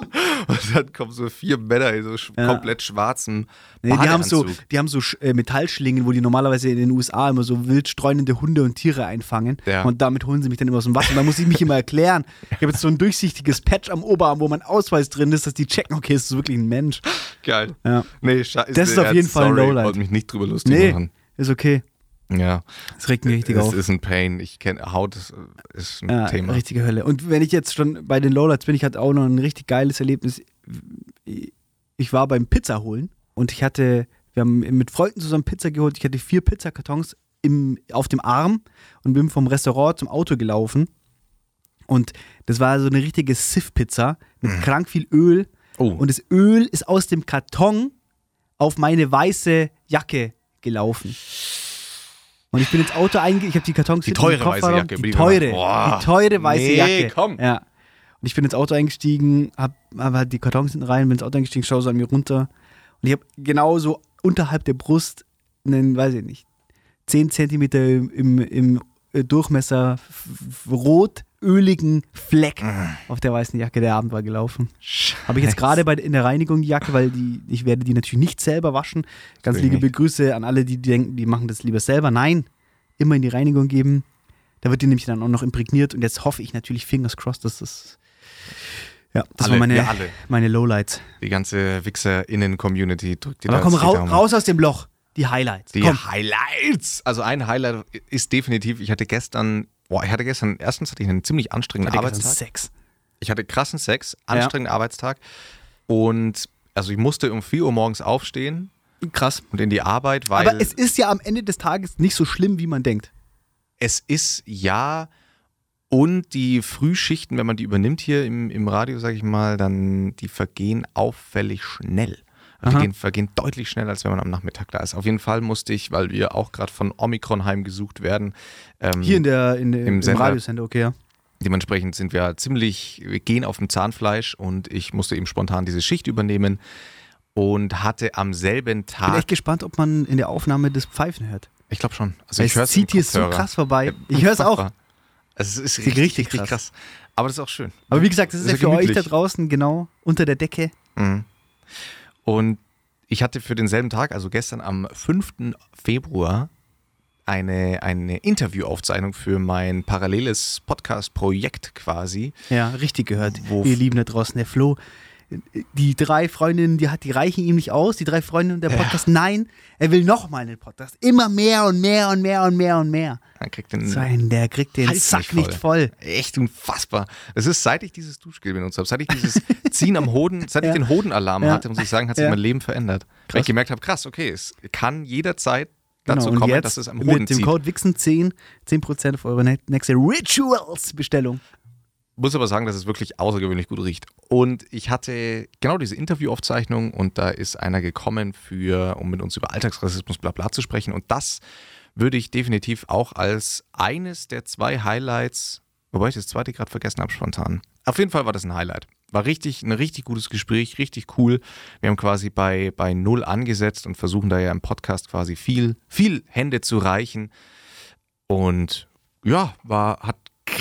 Hohenalarm! Und dann kommen so vier Männer in so sch Ja. komplett schwarzem Nee, die haben so, die haben so äh, Metallschlingen, wo die normalerweise in den USA immer so wild streunende Hunde und Tiere einfangen. Ja. Und damit holen sie mich dann immer aus dem Wasser. Und da muss ich mich immer erklären. Ich habe jetzt so ein durchsichtiges Patch am Oberarm, wo mein Ausweis drin ist, dass die checken, okay, ist das wirklich ein Mensch. Geil. Ja. Nee, scheiße. Das ist auf jeden Fall ein Lowlight. Ich wollte mich nicht drüber lustig Nee, machen. ist okay. Ja. Das regt mich richtig es auf. ist ein Pain. Ich kenne Haut ist, ist ein Ja, Thema. richtige Hölle. Und wenn ich jetzt schon bei den Lowlights bin, ich hatte auch noch ein richtig geiles Erlebnis. Ich war beim Pizza holen und ich hatte, wir haben mit Freunden zusammen Pizza geholt. Ich hatte vier Pizzakartons im, auf dem Arm und bin vom Restaurant zum Auto gelaufen. Und das war so eine richtige Siff-Pizza mit krank viel Öl. Oh. Und das Öl ist aus dem Karton auf meine weiße Jacke gelaufen. Und ich bin ins Auto eingestiegen, ich habe die Kartons Die teure weiße Jacke, Die teure. Boah. die teure weiße Nee, Jacke. komm. Ja. Und ich bin ins Auto eingestiegen, habe hab halt die Kartons hinten rein, bin ins Auto eingestiegen, schaue so an mir runter. Und ich habe genau so unterhalb der Brust einen, weiß ich nicht, 10 Zentimeter im, im, im äh, Durchmesser rot öligen Fleck auf der weißen Jacke, der Abend war gelaufen. Habe ich jetzt gerade bei in der Reinigung die Jacke, weil die, ich werde die natürlich nicht selber waschen. Ganz liebe Grüße an alle, die denken, die machen das lieber selber. Nein, immer in die Reinigung geben. Da wird die nämlich dann auch noch imprägniert und jetzt hoffe ich natürlich, fingers crossed, dass das. Ja, das Alle, waren meine, alle. meine Lowlights. Die ganze WichserInnen-Community drückt dir Aber da komm, die rau, Daumen. raus aus dem Loch. Die Highlights. Die komm. Highlights. Also ein Highlight ist definitiv, ich hatte gestern, boah, ich hatte gestern, erstens hatte ich einen ziemlich anstrengenden Hatte gestern Arbeitstag. Sex. Ich hatte krassen Sex, anstrengenden Arbeitstag. Und also ich musste um 4 Uhr morgens aufstehen Krass. und in die Arbeit, weil Aber es ist ja am Ende des Tages nicht so schlimm, wie man denkt. es ist ja, Und die Frühschichten, wenn man die übernimmt hier im, im Radio, sage ich mal, dann die vergehen auffällig schnell. Die gehen, vergehen deutlich schneller, als wenn man am Nachmittag da ist. Auf jeden Fall musste ich, weil wir auch gerade von Omikron heimgesucht werden, ähm, Hier in der, in, Im im, Sender. Radiosender, okay, ja. Dementsprechend sind wir ziemlich, wir gehen auf dem Zahnfleisch und ich musste eben spontan diese Schicht übernehmen und hatte am selben Bin Tag, echt gespannt, ob man in der Aufnahme das Pfeifen hört. ich glaube schon, also Weil ich es zieht hier so krass vorbei. Ich höre es auch. Also es ist richtig, richtig krass. krass. Aber das ist auch schön. Aber wie gesagt, das ist Ist ja für euch da gemütlich. draußen genau unter der Decke. Mhm. Und ich hatte für denselben Tag, also gestern am 5. Februar, eine, eine Interviewaufzeichnung für mein paralleles Podcast-Projekt quasi. Ja, richtig gehört. Wo- Ihr Lieben da draußen, der Flo. Die drei Freundinnen, die, hat, die reichen ihm nicht aus, die drei Freundinnen der Ja. Podcast. Nein, er will nochmal einen Podcast. Immer mehr und mehr und mehr und mehr und mehr. Man kriegt den Sein, der kriegt den Sack nicht nicht voll. Echt unfassbar. Das ist, seit ich dieses Duschgel benutzt habe, seit ich dieses Ziehen am Hoden, seit Ja. ich den Hodenalarm Ja. hatte, muss ich sagen, hat sich Ja. mein Leben verändert. Weil Krass. ich gemerkt habe, krass, okay, es kann jederzeit dazu Genau, und kommen, jetzt dass es am Hoden mit dem zieht. Code WIXEN10 10% auf eure nächste Rituals-Bestellung. Muss aber sagen, dass es wirklich außergewöhnlich gut riecht. Und ich hatte genau diese Interviewaufzeichnung und da ist einer gekommen für, um mit uns über Alltagsrassismus bla bla zu sprechen. Und das würde ich definitiv auch als eines der zwei Highlights, wobei ich das zweite gerade vergessen habe, spontan. Auf jeden Fall war das ein Highlight. War richtig, ein richtig gutes Gespräch, richtig cool. Wir haben quasi bei, bei Null angesetzt und versuchen da ja im Podcast quasi viel, viel Hände zu reichen. Und ja, war, hat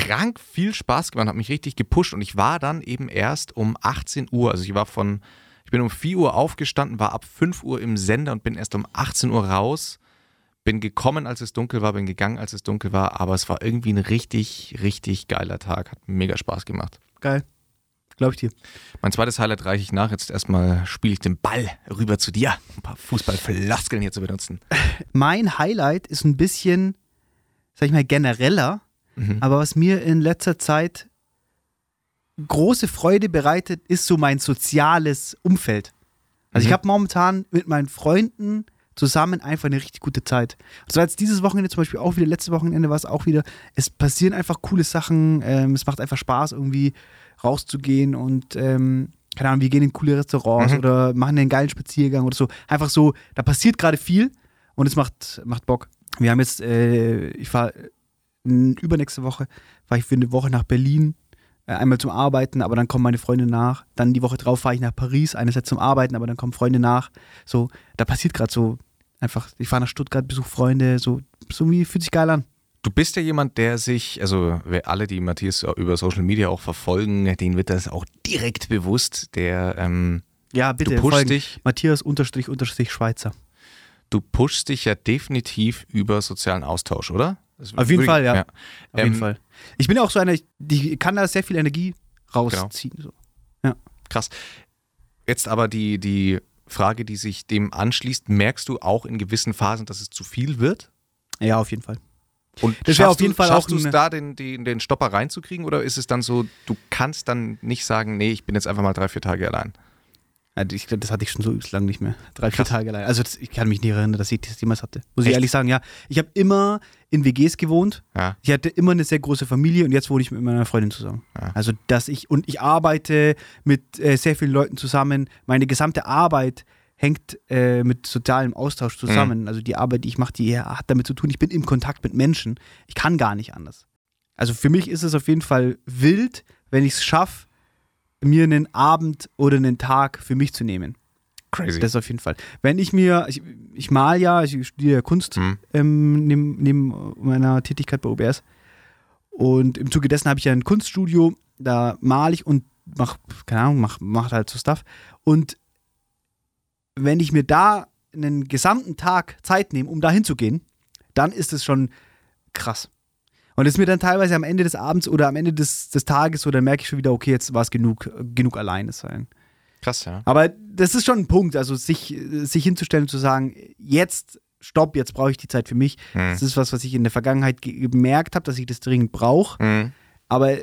krank viel Spaß gemacht, hat mich richtig gepusht und ich war dann eben erst um 18 Uhr, also ich war von, ich bin um 4 Uhr aufgestanden, war ab 5 Uhr im Sender und bin erst um 18 Uhr raus, bin gekommen, als es dunkel war, bin gegangen, als es dunkel war, aber es war irgendwie ein richtig, richtig geiler Tag, hat mega Spaß gemacht. Geil. Glaube ich dir. Mein zweites Highlight reiche ich nach, jetzt erstmal spiele ich den Ball rüber zu dir, ein paar Fußballfloskeln hier zu benutzen. Mein Highlight ist ein bisschen, sag ich mal, genereller, Mhm. aber was mir in letzter Zeit große Freude bereitet, ist so mein soziales Umfeld. Also ich Mhm. habe momentan mit meinen Freunden zusammen einfach eine richtig gute Zeit. Das war jetzt dieses Wochenende zum Beispiel auch wieder, letztes Wochenende war es auch wieder. Es passieren einfach coole Sachen, ähm, es macht einfach Spaß, irgendwie rauszugehen und ähm, keine Ahnung, wir gehen in coole Restaurants Mhm. oder machen einen geilen Spaziergang oder so. Einfach so, da passiert gerade viel und es macht, macht Bock. Wir haben jetzt, äh, ich war übernächste Woche, war ich für eine Woche nach Berlin, äh, einmal zum Arbeiten, aber dann kommen meine Freunde nach. Dann die Woche drauf fahre ich nach Paris, einerseits zum Arbeiten, aber dann kommen Freunde nach. So, da passiert gerade so einfach, ich fahre nach Stuttgart, besuche Freunde, so, so wie fühlt sich geil an. Du bist ja jemand, der sich, also wer alle, die Matthias über Social Media auch verfolgen, denen wird das auch direkt bewusst. Der, ähm, Ja, bitte, du pushst dich, Matthias unterstrich unterstrich Schweizer. du pushst dich ja definitiv über sozialen Austausch, oder? Auf jeden Fall, ja. Auf Ähm, jeden Fall. Ich bin ja auch so einer, ich- die kann da sehr viel Energie rausziehen. So. Krass. Jetzt aber die, die Frage, die sich dem anschließt, merkst du auch in gewissen Phasen, dass es zu viel wird? Ja, auf jeden Fall. Und Das schaffst auf jeden du, Fall schaffst du es da, den, den, den Stopper reinzukriegen oder ist es dann so, du kannst dann nicht sagen, nee, ich bin jetzt einfach mal drei, vier Tage allein? Ich, das hatte ich schon so übelst lang nicht mehr. Drei, vier Krass. Tage allein. Also das, ich kann mich nicht erinnern, dass ich das jemals hatte. Muss Echt? ich ehrlich sagen, ja. Ich habe immer in WGs gewohnt. Ja. Ich hatte immer eine sehr große Familie und jetzt wohne ich mit meiner Freundin zusammen. Ja. Also dass ich und ich arbeite mit äh, sehr vielen Leuten zusammen. Meine gesamte Arbeit hängt äh, mit sozialem Austausch zusammen. Mhm. Also die Arbeit, die ich mache, die hat damit zu tun. Ich bin im Kontakt mit Menschen. Ich kann gar nicht anders. Also für mich ist es auf jeden Fall wild, wenn ich es schaffe, mir einen Abend oder einen Tag für mich zu nehmen. Crazy. Das auf jeden Fall. Wenn ich mir, ich, ich mal ja, ich studiere Kunst Hm. ähm, neben, neben meiner Tätigkeit bei OBS. Und im Zuge dessen habe ich ja ein Kunststudio, da male ich und mache, keine Ahnung, mach, mach halt so Stuff. Und wenn ich mir da einen gesamten Tag Zeit nehme, um da hinzugehen, dann ist es schon krass. Und es ist mir dann teilweise am Ende des Abends oder am Ende des, des Tages so, dann merke ich schon wieder, okay, jetzt war es genug, genug alleine sein. Krass, ja. Aber das ist schon ein Punkt, also sich, sich hinzustellen und zu sagen, jetzt stopp, jetzt brauche ich die Zeit für mich. Hm. Das ist was, was ich in der Vergangenheit ge- gemerkt habe, dass ich das dringend brauche. Hm. Aber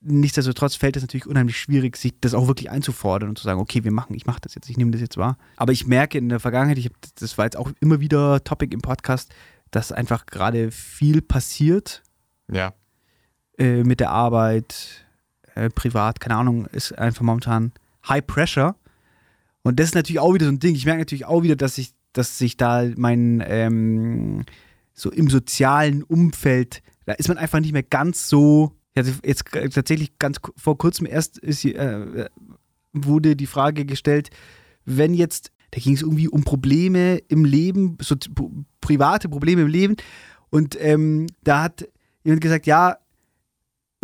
nichtsdestotrotz fällt es natürlich unheimlich schwierig, sich das auch wirklich einzufordern und zu sagen, okay, wir machen, ich mache das jetzt, ich nehme das jetzt wahr. Aber ich merke in der Vergangenheit, ich hab, das war jetzt auch immer wieder Topic im Podcast, dass einfach gerade viel passiert Ja. äh, mit der Arbeit, äh, privat, keine Ahnung, ist einfach momentan High Pressure. Und das ist natürlich auch wieder so ein Ding. Ich merke natürlich auch wieder, dass ich, dass sich da mein ähm, so im sozialen Umfeld, da ist man einfach nicht mehr ganz so. Ich jetzt tatsächlich ganz vor kurzem erst ist, äh, wurde die Frage gestellt, wenn jetzt, da ging es irgendwie um Probleme im Leben, so private Probleme im Leben. Und ähm, da hat jemand gesagt, ja,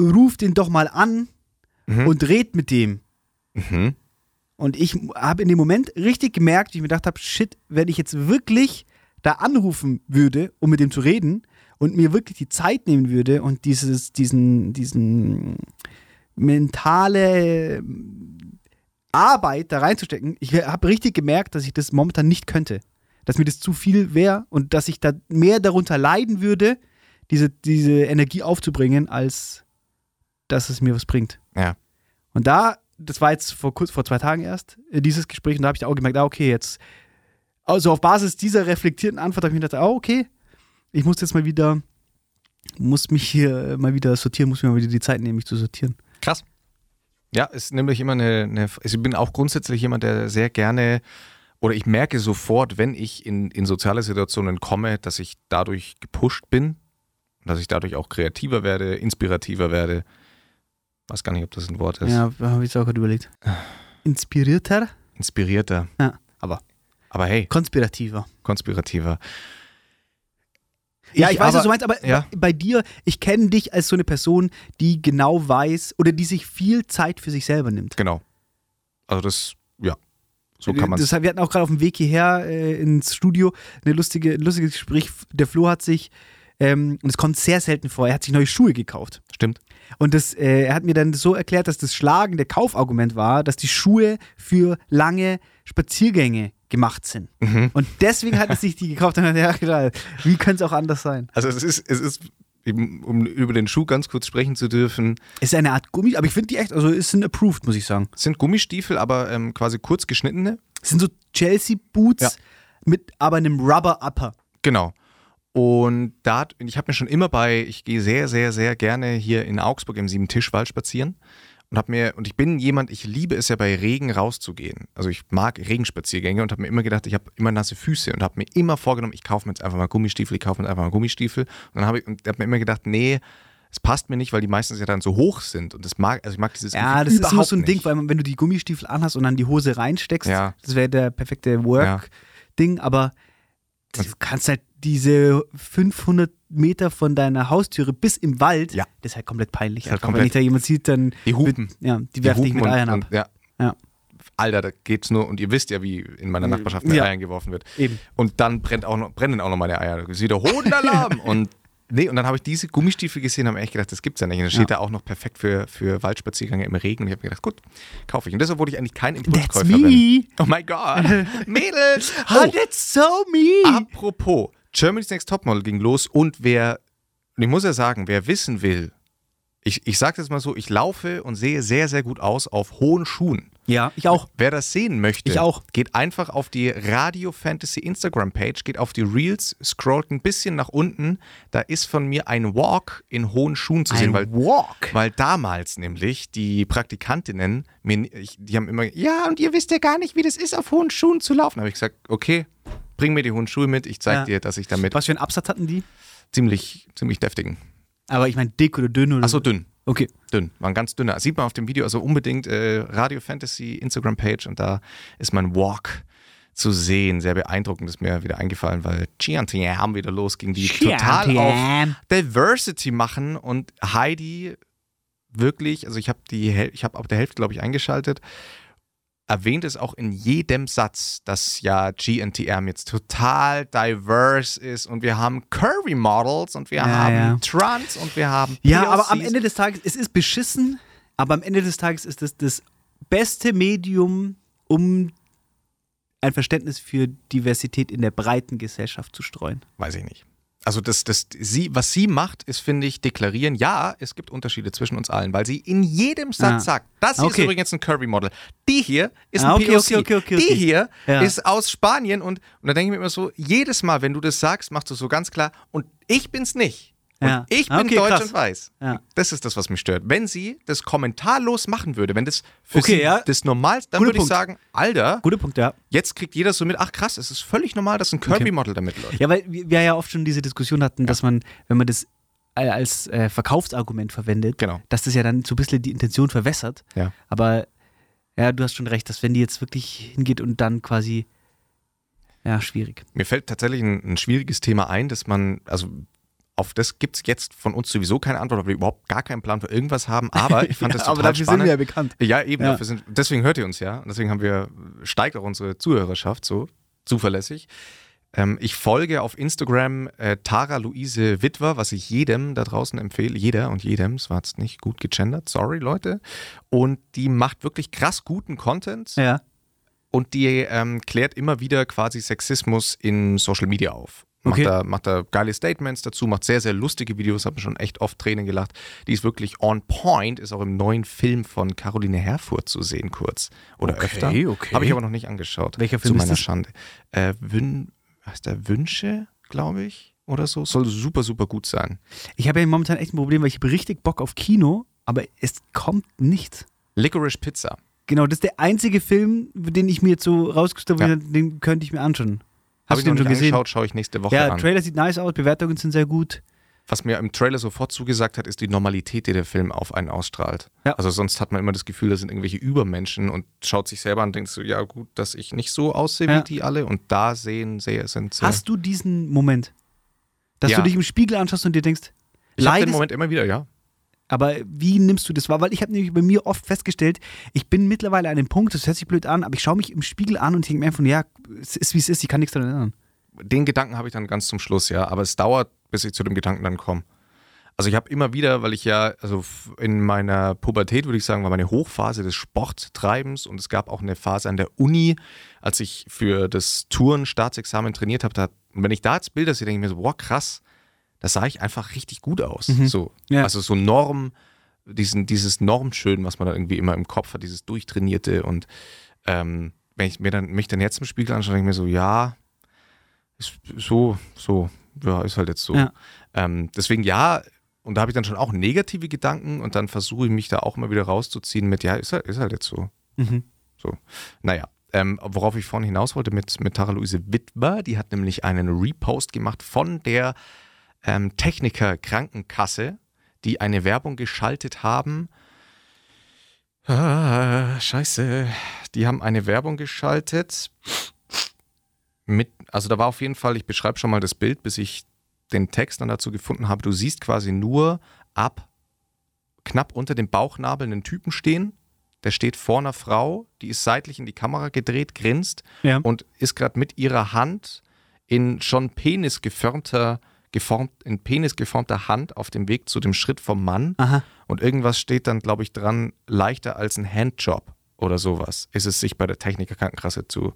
ruft ihn doch mal an mhm. und red mit dem. Mhm. Und ich habe in dem Moment richtig gemerkt, wie ich mir gedacht habe, shit, wenn ich jetzt wirklich da anrufen würde, um mit dem zu reden und mir wirklich die Zeit nehmen würde und dieses, diesen, diesen mentale Arbeit da reinzustecken, ich habe richtig gemerkt, dass ich das momentan nicht könnte. Dass mir das zu viel wäre und dass ich da mehr darunter leiden würde, diese, diese Energie aufzubringen, als dass es mir was bringt. Ja. Und da, das war jetzt vor kurz vor zwei Tagen erst, äh, dieses Gespräch, und da habe ich auch gemerkt, ah, okay, jetzt, also auf Basis dieser reflektierten Antwort habe ich mir gedacht, ah, okay, ich muss jetzt mal wieder, muss mich hier mal wieder sortieren, muss mir mal wieder die Zeit nehmen, mich zu sortieren. Krass. Ja, ist nämlich immer eine, eine also ich bin auch grundsätzlich jemand, der sehr gerne oder ich merke sofort, wenn ich in, in soziale Situationen komme, dass ich dadurch gepusht bin, dass ich dadurch auch kreativer werde, inspirativer werde. Weiß gar nicht, ob das ein Wort ist. Ja, habe ich auch gerade überlegt. Inspirierter? Inspirierter. Ja, aber. Aber hey. Konspirativer. Konspirativer. Ja, ich, ich weiß, aber, was du meinst, aber ja. bei dir, ich kenne dich als so eine Person, die genau weiß oder die sich viel Zeit für sich selber nimmt. Genau. Also das, ja, so kann man es. Wir hatten auch gerade auf dem Weg hierher äh, ins Studio eine lustige, ein lustiges Gespräch. Der Flo hat sich, ähm, und es kommt sehr selten vor, er hat sich neue Schuhe gekauft. Stimmt. Und das, äh, er hat mir dann so erklärt, dass das schlagende Kaufargument war, dass die Schuhe für lange Spaziergänge gemacht sind. Mhm. Und deswegen hat er sich die gekauft und hat ja gedacht, wie könnte es auch anders sein? Also es ist, es ist um über den Schuh ganz kurz sprechen zu dürfen. Es ist eine Art Gummi, aber ich finde die echt, also es sind approved, muss ich sagen. Es sind Gummistiefel, aber ähm, quasi kurz geschnittene. Es sind so Chelsea-Boots ja. mit aber einem Rubber-Upper. Genau. Und da, ich habe mir schon immer bei, ich gehe sehr, sehr, sehr gerne hier in Augsburg im Sieben-Tischwald spazieren und habe mir und ich bin jemand, ich liebe es ja bei Regen rauszugehen. Also ich mag Regenspaziergänge und habe mir immer gedacht, ich habe immer nasse Füße und habe mir immer vorgenommen, ich kaufe mir jetzt einfach mal Gummistiefel, ich kaufe mir jetzt einfach mal Gummistiefel und dann habe ich und habe mir immer gedacht, nee, es passt mir nicht, weil die meistens ja dann so hoch sind und das mag, also ich mag dieses Ja, Gefühl das ist immer so ein Ding, weil wenn du die Gummistiefel anhast und dann die Hose reinsteckst, ja. das wäre der perfekte Work-Ding, aber du kannst halt diese 500 Meter von deiner Haustüre bis im Wald, ja. das ist halt komplett peinlich. Halt komplett Wenn ich da jemand sieht, dann. Die Hupen. Wird, ja, die, werfen dich mit Eiern ab. Und, ja. ja. Alter, da geht's nur, und ihr wisst ja, wie in meiner Nachbarschaft mit ja. Eiern geworfen wird. Eben. Und dann brennt auch noch, brennen auch noch meine Eier. Wieder Hodenalarm. [LAUGHS] und nee, und dann habe ich diese Gummistiefel gesehen und habe echt gedacht, das gibt's ja nicht. Und dann steht ja. da auch noch perfekt für, für Waldspaziergänge im Regen. Und ich habe mir gedacht, gut, kaufe ich. Und deshalb wurde ich eigentlich kein Impulskäufer That's me. Oh mein Gott. [LAUGHS] Mädels. Oh, that's so me. Apropos, Germany's Next Topmodel ging los und wer, und ich muss ja sagen, wer wissen will, ich, ich sage das mal so, ich laufe und sehe sehr, sehr gut aus auf hohen Schuhen. Ja, ich auch. Wer das sehen möchte, ich auch. geht einfach auf die Radio Fantasy Instagram Page, geht auf die Reels, scrollt ein bisschen nach unten. Da ist von mir ein Walk in hohen Schuhen zu ein sehen. Weil, Walk? Weil damals nämlich die Praktikantinnen, mir, die haben immer, ja, und ihr wisst ja gar nicht, wie das ist, auf hohen Schuhen zu laufen. Da habe ich gesagt, okay, bring mir die hohen Schuhe mit, ich zeig ja. dir, dass ich damit. Was für einen Absatz hatten die? Ziemlich, ziemlich deftigen. Aber ich meine dick oder dünn oder? Achso, dünn. Okay. Dünn, waren ganz dünner. Sieht man auf dem Video, also unbedingt äh, Radio Fantasy Instagram-Page und da ist mein Walk zu sehen. Sehr beeindruckend ist mir wieder eingefallen, weil haben wieder losging, die total auf Diversity machen und Heidi wirklich, also ich habe die, ich habe ab der Hälfte, glaube ich, eingeschaltet erwähnt es auch in jedem Satz, dass ja GNTM jetzt total diverse ist und wir haben Curvy Models und wir ja, haben ja. Trans und wir haben Ja, POCs. aber am Ende des Tages, es ist beschissen, aber am Ende des Tages ist es das beste Medium, um ein Verständnis für Diversität in der breiten Gesellschaft zu streuen. Weiß ich nicht. Also das, das, sie, was sie macht, ist, finde ich, deklarieren, ja, es gibt Unterschiede zwischen uns allen, weil sie in jedem Satz ah. sagt, das hier okay. ist übrigens ein Kirby-Model. Die hier ist ah, ein okay, POC. Okay, Die hier ja. ist aus Spanien und, und da denke ich mir immer so, jedes Mal, wenn du das sagst, machst du so ganz klar, und ich bin's nicht. Ja. ich bin Okay, deutsch krass. und weiß. Ja. Das ist das, was mich stört. Wenn sie das kommentarlos machen würde, wenn das für Okay, sie ja. das Normalste, dann Guter würde ich Punkt. sagen, Alter, Guter Punkt, ja. jetzt kriegt jeder so mit, ach krass, es ist völlig normal, dass ein Kirby-Model damit läuft. Ja, weil wir ja oft schon diese Diskussion hatten, dass man, wenn man das als äh, Verkaufsargument verwendet, Genau. dass das ja dann so ein bisschen die Intention verwässert. Ja. Aber ja, du hast schon recht, dass wenn die jetzt wirklich hingeht und dann quasi, ja, schwierig. Mir fällt tatsächlich ein, ein schwieriges Thema ein, dass man, also auf das gibt es jetzt von uns sowieso keine Antwort, weil wir überhaupt gar keinen Plan für irgendwas haben, [LAUGHS] aber ich fand das aber total dafür spannend. sind wir ja bekannt. Ja, eben, Ja. Dafür sind, deswegen hört ihr uns ja. Und deswegen haben wir, steigt auch unsere Zuhörerschaft so zuverlässig. Ähm, ich folge auf Instagram äh, Tara Luise Witwer, was ich jedem da draußen empfehle. Jeder und jedem, es war jetzt nicht gut gegendert, sorry Leute. Und die macht wirklich krass guten Content Ja. und die ähm, klärt immer wieder quasi Sexismus in Social Media auf. Macht, Okay. da, macht da geile Statements dazu, macht sehr, sehr lustige Videos, habe schon echt oft Tränen gelacht. Die ist wirklich on point, ist auch im neuen Film von Caroline Herfurth zu sehen, kurz. Oder Okay, öfter. okay. Habe ich aber noch nicht angeschaut. Welcher Zu Film ist meiner das? Schande. Äh, Wün, heißt der Wünsche, glaube ich, oder so. Soll super, super gut sein. Ich habe ja momentan echt ein Problem, weil ich habe richtig Bock auf Kino, aber es kommt nichts. Licorice Pizza. Genau, das ist der einzige Film, den ich mir jetzt so rausgestellt habe, Ja. den könnte ich mir anschauen. Habe Hast ich du noch den nicht schon gesehen? angeschaut, schaue ich nächste Woche Ja, an. Trailer sieht nice aus, Bewertungen sind sehr gut. Was mir im Trailer sofort zugesagt hat, ist die Normalität, die der Film auf einen ausstrahlt. Ja. Also sonst hat man immer das Gefühl, das sind irgendwelche Übermenschen und schaut sich selber an und denkt so, ja gut, dass ich nicht so aussehe Ja. wie die alle und da sehen, sehe, sind sie. Hast du diesen Moment, dass Ja. du dich im Spiegel anschaust und dir denkst, ich habe den leidest, Moment immer wieder, ja. Aber wie nimmst du das wahr? Weil ich habe nämlich bei mir oft festgestellt, ich bin mittlerweile an dem Punkt, das hört sich blöd an, aber ich schaue mich im Spiegel an und denke mir einfach, ja, es ist wie es ist, ich kann nichts daran ändern. Den Gedanken habe ich dann ganz zum Schluss, ja. Aber es dauert, bis ich zu dem Gedanken dann komme. Also ich habe immer wieder, weil ich ja, also in meiner Pubertät würde ich sagen, war meine Hochphase des Sporttreibens und es gab auch eine Phase an der Uni, als ich für das Touren-Staatsexamen trainiert habe. Da, und wenn ich da jetzt Bilder sehe, denke ich mir so, boah, krass, da sah ich einfach richtig gut aus. So. Ja. Also so Norm, diesen, dieses Normschön, was man da irgendwie immer im Kopf hat, dieses Durchtrainierte und ähm, wenn ich mir dann, mich dann jetzt im Spiegel anschaue, denke ich mir so, ja, ist so, so, ja, ist halt jetzt so. Ja. Ähm, deswegen ja, und da habe ich dann schon auch negative Gedanken und dann versuche ich mich da auch mal wieder rauszuziehen mit, ja, ist halt, ist halt jetzt so. Mhm. So. Naja, ähm, worauf ich vorhin hinaus wollte mit, mit Tara Luise Wittwer, die hat nämlich einen Repost gemacht von der ähm, Techniker Krankenkasse, die eine Werbung geschaltet haben. Ah, scheiße. Die haben eine Werbung geschaltet. Mit, also da war auf jeden Fall, ich beschreibe schon mal das Bild, bis ich den Text dann dazu gefunden habe. Du siehst quasi nur ab knapp unter dem Bauchnabel einen Typen stehen. Der steht vor einer Frau, die ist seitlich in die Kamera gedreht, grinst Ja. und ist gerade mit ihrer Hand in schon Penis geformter, geformt, in Penis geformter Hand auf dem Weg zu dem Schritt vom Mann. Aha. Und irgendwas steht dann, glaube ich, dran, leichter als ein Handjob oder sowas, ist es sich bei der Techniker Krankenkasse zu.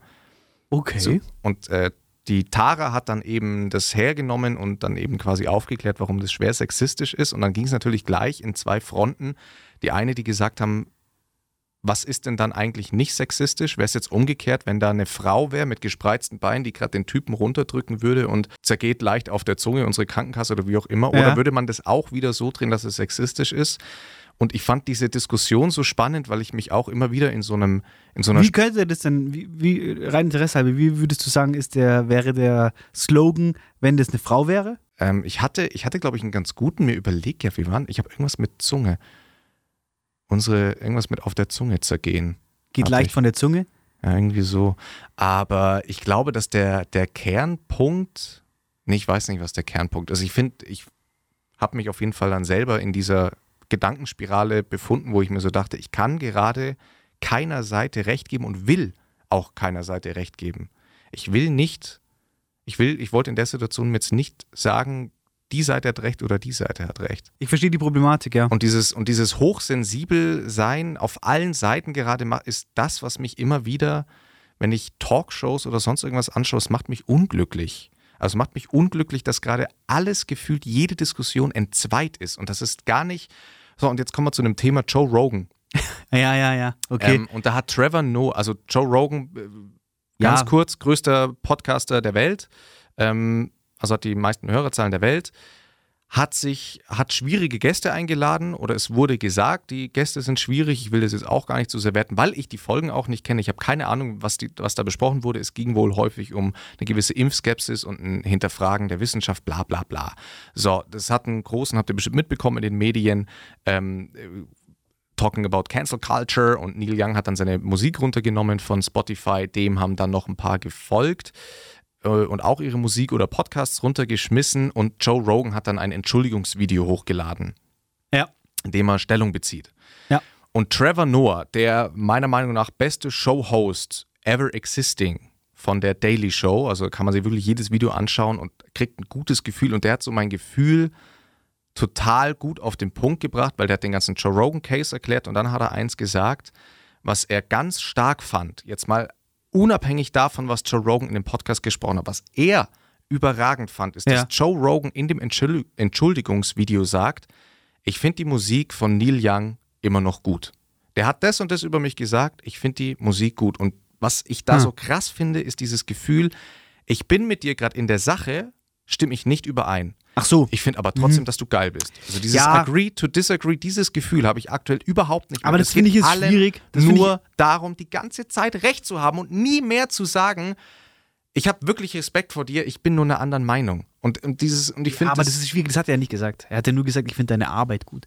Okay. zu. Und äh, die Tara hat dann eben das hergenommen und dann eben quasi aufgeklärt, warum das schwer sexistisch ist. Und dann ging es natürlich gleich in zwei Fronten. Die eine, die gesagt haben, was ist denn dann eigentlich nicht sexistisch? Wäre es jetzt umgekehrt, wenn da eine Frau wäre mit gespreizten Beinen, die gerade den Typen runterdrücken würde und zergeht leicht auf der Zunge unsere Krankenkasse oder wie auch immer? Ja. Oder würde man das auch wieder so drehen, dass es sexistisch ist? Und ich fand diese Diskussion so spannend, weil ich mich auch immer wieder in so einem, in so einer Wie könnte das denn, wie, wie rein Interesse halber, wie würdest du sagen, ist der, wäre der Slogan, wenn das eine Frau wäre? Ähm, ich hatte, ich hatte, glaube ich, einen ganz guten, mir überlegt, ja, wie waren, ich habe irgendwas mit Zunge. Unsere, irgendwas mit auf der Zunge zergehen. Geht leicht ich. von der Zunge. Ja, irgendwie so. Aber ich glaube, dass der, der Kernpunkt, nee, ich weiß nicht, was der Kernpunkt ist. Ich finde, ich habe mich auf jeden Fall dann selber in dieser Gedankenspirale befunden, wo ich mir so dachte, ich kann gerade keiner Seite recht geben und will auch keiner Seite recht geben. Ich will nicht, ich will, ich wollte in der Situation jetzt nicht sagen, die Seite hat recht oder die Seite hat recht. Ich verstehe die Problematik, ja. Und dieses, und dieses hochsensibel sein auf allen Seiten gerade ist das, was mich immer wieder, wenn ich Talkshows oder sonst irgendwas anschaue, es macht mich unglücklich. Also macht mich unglücklich, dass gerade alles gefühlt, jede Diskussion entzweit ist. Und das ist gar nicht. So, und jetzt kommen wir zu einem Thema Joe Rogan. [LAUGHS] Ja, ja, ja. Okay. Ähm, und da hat Trevor Noah, also Joe Rogan, äh, ganz Ja. kurz, größter Podcaster der Welt, ähm, also hat die meisten Hörerzahlen der Welt, hat sich, hat schwierige Gäste eingeladen oder es wurde gesagt, die Gäste sind schwierig. Ich will das jetzt auch gar nicht so sehr werten, weil ich die Folgen auch nicht kenne. Ich habe keine Ahnung, was, die, was da besprochen wurde. Es ging wohl häufig um eine gewisse Impfskepsis und ein Hinterfragen der Wissenschaft, bla bla bla. So, das hat einen großen, habt ihr bestimmt mitbekommen in den Medien, ähm, Talking about Cancel Culture und Neil Young hat dann seine Musik runtergenommen von Spotify. Dem haben dann noch ein paar gefolgt. Äh, und auch ihre Musik oder Podcasts runtergeschmissen und Joe Rogan hat dann ein Entschuldigungsvideo hochgeladen. Ja. In dem er Stellung bezieht. Ja. Und Trevor Noah, der meiner Meinung nach beste Show-Host ever existing von der Daily Show, also kann man sich wirklich jedes Video anschauen und kriegt ein gutes Gefühl und der hat so mein Gefühl total gut auf den Punkt gebracht, weil der hat den ganzen Joe Rogan Case erklärt und dann hat er eins gesagt, was er ganz stark fand. Jetzt mal unabhängig davon, was Joe Rogan in dem Podcast gesprochen hat, was er überragend fand, ist, Ja. dass Joe Rogan in dem Entschuldig- Entschuldigungsvideo sagt, ich finde die Musik von Neil Young immer noch gut. Der hat das und das über mich gesagt, ich finde die Musik gut. Und was ich da Hm. so krass finde, ist dieses Gefühl, ich bin mit dir gerade in der Sache, stimme ich nicht überein. Ach so. Ich finde aber trotzdem, dass du geil bist. Also dieses Mhm. Ja. Agree to Disagree, dieses Gefühl habe ich aktuell überhaupt nicht mehr. Aber das Es finde ich ist schwierig. Das nur darum, die ganze Zeit Recht zu haben und nie mehr zu sagen, ich habe wirklich Respekt vor dir, ich bin nur einer anderen Meinung. Und, und dieses, und ich finde aber das ist schwierig, das hat er ja nicht gesagt. Er hat ja nur gesagt, ich finde deine Arbeit gut.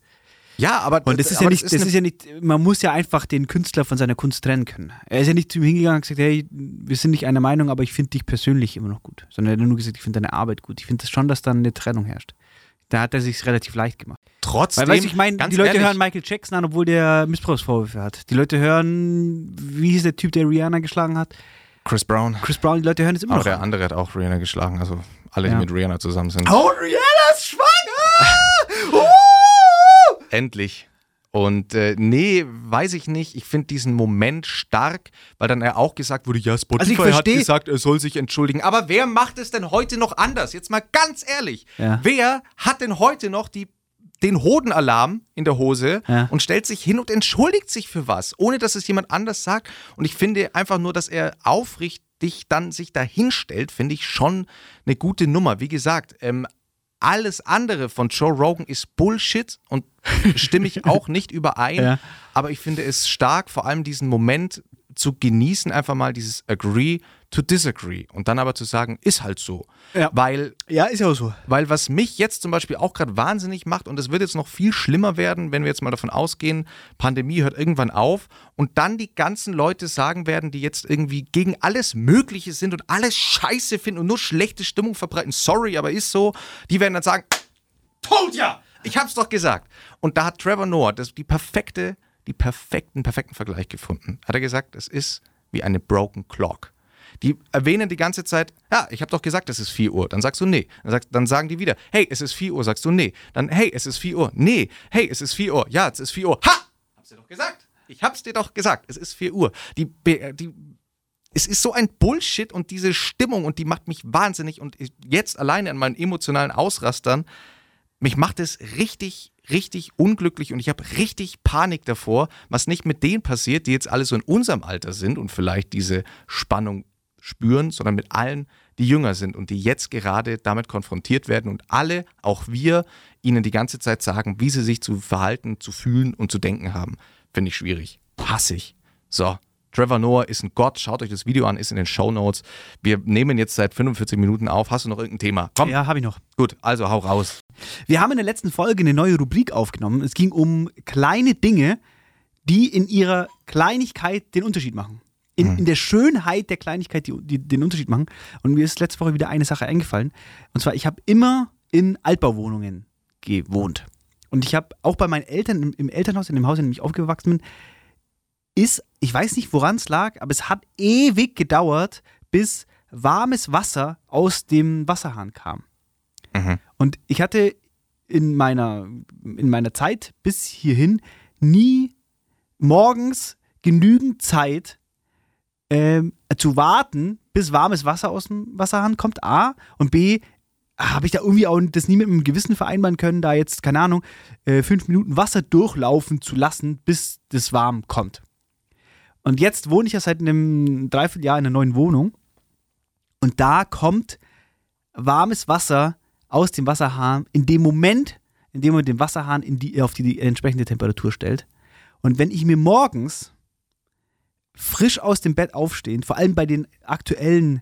Ja, aber Und das ist aber ja nicht, das eine- ist ja nicht, man muss ja einfach den Künstler von seiner Kunst trennen können. Er ist ja nicht zu ihm hingegangen und gesagt, hey, wir sind nicht einer Meinung, aber ich finde dich persönlich immer noch gut. Sondern er hat nur gesagt, ich finde deine Arbeit gut. Ich finde das schon, dass dann eine Trennung herrscht. Da hat er sich relativ leicht gemacht. trotzdem. Weil, weißt ich meine, die Leute ehrlich, hören Michael Jackson an, obwohl der Missbrauchsvorwürfe hat. Die Leute hören, wie hieß der Typ, der Rihanna geschlagen hat? Chris Brown. Chris Brown, die Leute hören es immer Aber noch. der an. andere hat auch Rihanna geschlagen, also alle, Ja. die mit Rihanna zusammen sind. Oh, Rihanna ist schwanger! Uh! [LAUGHS] Endlich. Und äh, nee, weiß ich nicht. Ich finde diesen Moment stark, weil dann er auch gesagt wurde, ja, Spotify Also hat gesagt, er soll sich entschuldigen. Aber wer macht es denn heute noch anders? Jetzt mal ganz ehrlich. Ja. Wer hat denn heute noch die, den Hodenalarm in der Hose Ja. und stellt sich hin und entschuldigt sich für was, ohne dass es jemand anders sagt? Und ich finde einfach nur, dass er aufrichtig dann sich dahin stellt, finde ich schon eine gute Nummer. Wie gesagt, ähm, alles andere von Joe Rogan ist Bullshit und stimme ich auch nicht [LAUGHS] überein. Ja. Aber ich finde es stark, vor allem diesen Moment zu genießen, einfach mal dieses Agree to Disagree und dann aber zu sagen, ist halt so. Ja. Weil Ja, ist ja auch so. weil was mich jetzt zum Beispiel auch gerade wahnsinnig macht, und es wird jetzt noch viel schlimmer werden, wenn wir jetzt mal davon ausgehen, Pandemie hört irgendwann auf und dann die ganzen Leute sagen werden, die jetzt irgendwie gegen alles Mögliche sind und alles scheiße finden und nur schlechte Stimmung verbreiten, sorry, aber ist so, die werden dann sagen, told ya! Ich hab's doch gesagt. Und da hat Trevor Noah das, die perfekte, die perfekten, perfekten Vergleich gefunden. Hat er gesagt, es ist wie eine broken clock. Die erwähnen die ganze Zeit, ja, ich habe doch gesagt, es ist 4 Uhr. Dann sagst du nee. Dann, sagst, dann sagen die wieder, hey, es ist 4 Uhr. Sagst du nee. Dann, hey, es ist 4 Uhr. Nee. Hey, es ist 4 Uhr. Ja, es ist 4 Uhr. Ha! Hab's dir doch gesagt. Ich hab's dir doch gesagt. Es ist 4 Uhr. Die, Be- die, es ist so ein Bullshit und diese Stimmung und die macht mich wahnsinnig und jetzt alleine an meinen emotionalen Ausrastern, mich macht es richtig, richtig unglücklich und ich habe richtig Panik davor, was nicht mit denen passiert, die jetzt alle so in unserem Alter sind und vielleicht diese Spannung spüren, sondern mit allen, die jünger sind und die jetzt gerade damit konfrontiert werden und alle, auch wir, ihnen die ganze Zeit sagen, wie sie sich zu verhalten, zu fühlen und zu denken haben. Finde ich schwierig. Hasse ich. So. Trevor Noah ist ein Gott. Schaut euch das Video an, ist in den Show Notes. Wir nehmen jetzt seit 45 Minuten auf. Hast du noch irgendein Thema? Komm, Ja, habe ich noch. gut, also hau raus. Wir haben in der letzten Folge eine neue Rubrik aufgenommen. Es ging um kleine Dinge, die in ihrer Kleinigkeit den Unterschied machen. In, in der Schönheit der Kleinigkeit, die, die den Unterschied machen. Und mir ist letzte Woche wieder eine Sache eingefallen. Und zwar, ich habe immer in Altbauwohnungen gewohnt. Und ich habe auch bei meinen Eltern im, im Elternhaus, in dem Haus, in dem ich aufgewachsen bin, ist, ich weiß nicht, woran es lag, aber es hat ewig gedauert, bis warmes Wasser aus dem Wasserhahn kam. Mhm. Und ich hatte in meiner, in meiner Zeit bis hierhin nie morgens genügend Zeit ähm, zu warten, bis warmes Wasser aus dem Wasserhahn kommt, A. Und B, habe ich da irgendwie auch das nie mit einem Gewissen vereinbaren können, da jetzt, keine Ahnung, äh, fünf Minuten Wasser durchlaufen zu lassen, bis das warm kommt. Und jetzt wohne ich ja seit einem Dreivierteljahr in einer neuen Wohnung. Und da kommt warmes Wasser aus dem Wasserhahn in dem Moment, in dem man den Wasserhahn in die, auf die, die entsprechende Temperatur stellt. Und wenn ich mir morgens frisch aus dem Bett aufstehen, vor allem bei den aktuellen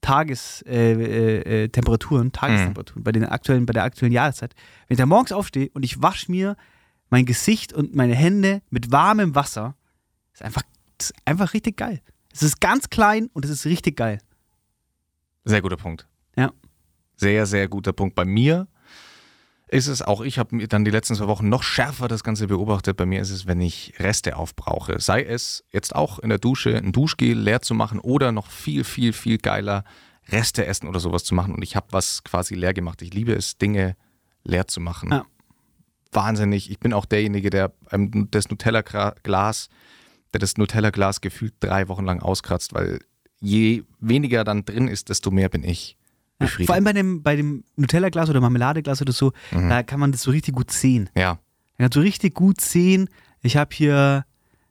Tagestemperaturen, äh, äh, Temperaturen, Tagestemperaturen, bei den aktuellen, bei der aktuellen Jahreszeit, wenn ich da morgens aufstehe und ich wasche mir mein Gesicht und meine Hände mit warmem Wasser, ist einfach, ist einfach richtig geil. Es ist ganz klein und es ist richtig geil. Sehr guter Punkt. Sehr, sehr guter Punkt. Bei mir ist es auch, ich habe mir dann die letzten zwei Wochen noch schärfer das Ganze beobachtet. Bei mir ist es, wenn ich Reste aufbrauche. Sei es jetzt auch in der Dusche ein Duschgel leer zu machen oder noch viel, viel, viel geiler Reste essen oder sowas zu machen. Und ich habe was quasi leer gemacht. Ich liebe es, Dinge leer zu machen. Ja. Wahnsinnig. Ich bin auch derjenige, der ähm, das Nutella-Glas, der das Nutella-Glas gefühlt drei Wochen lang auskratzt, weil je weniger dann drin ist, desto mehr bin ich befriedigt. vor allem bei dem, bei dem Nutella-Glas oder Marmeladeglas oder so, Mhm. da kann man das so richtig gut sehen. ja. Man kann so richtig gut sehen, ich habe hier,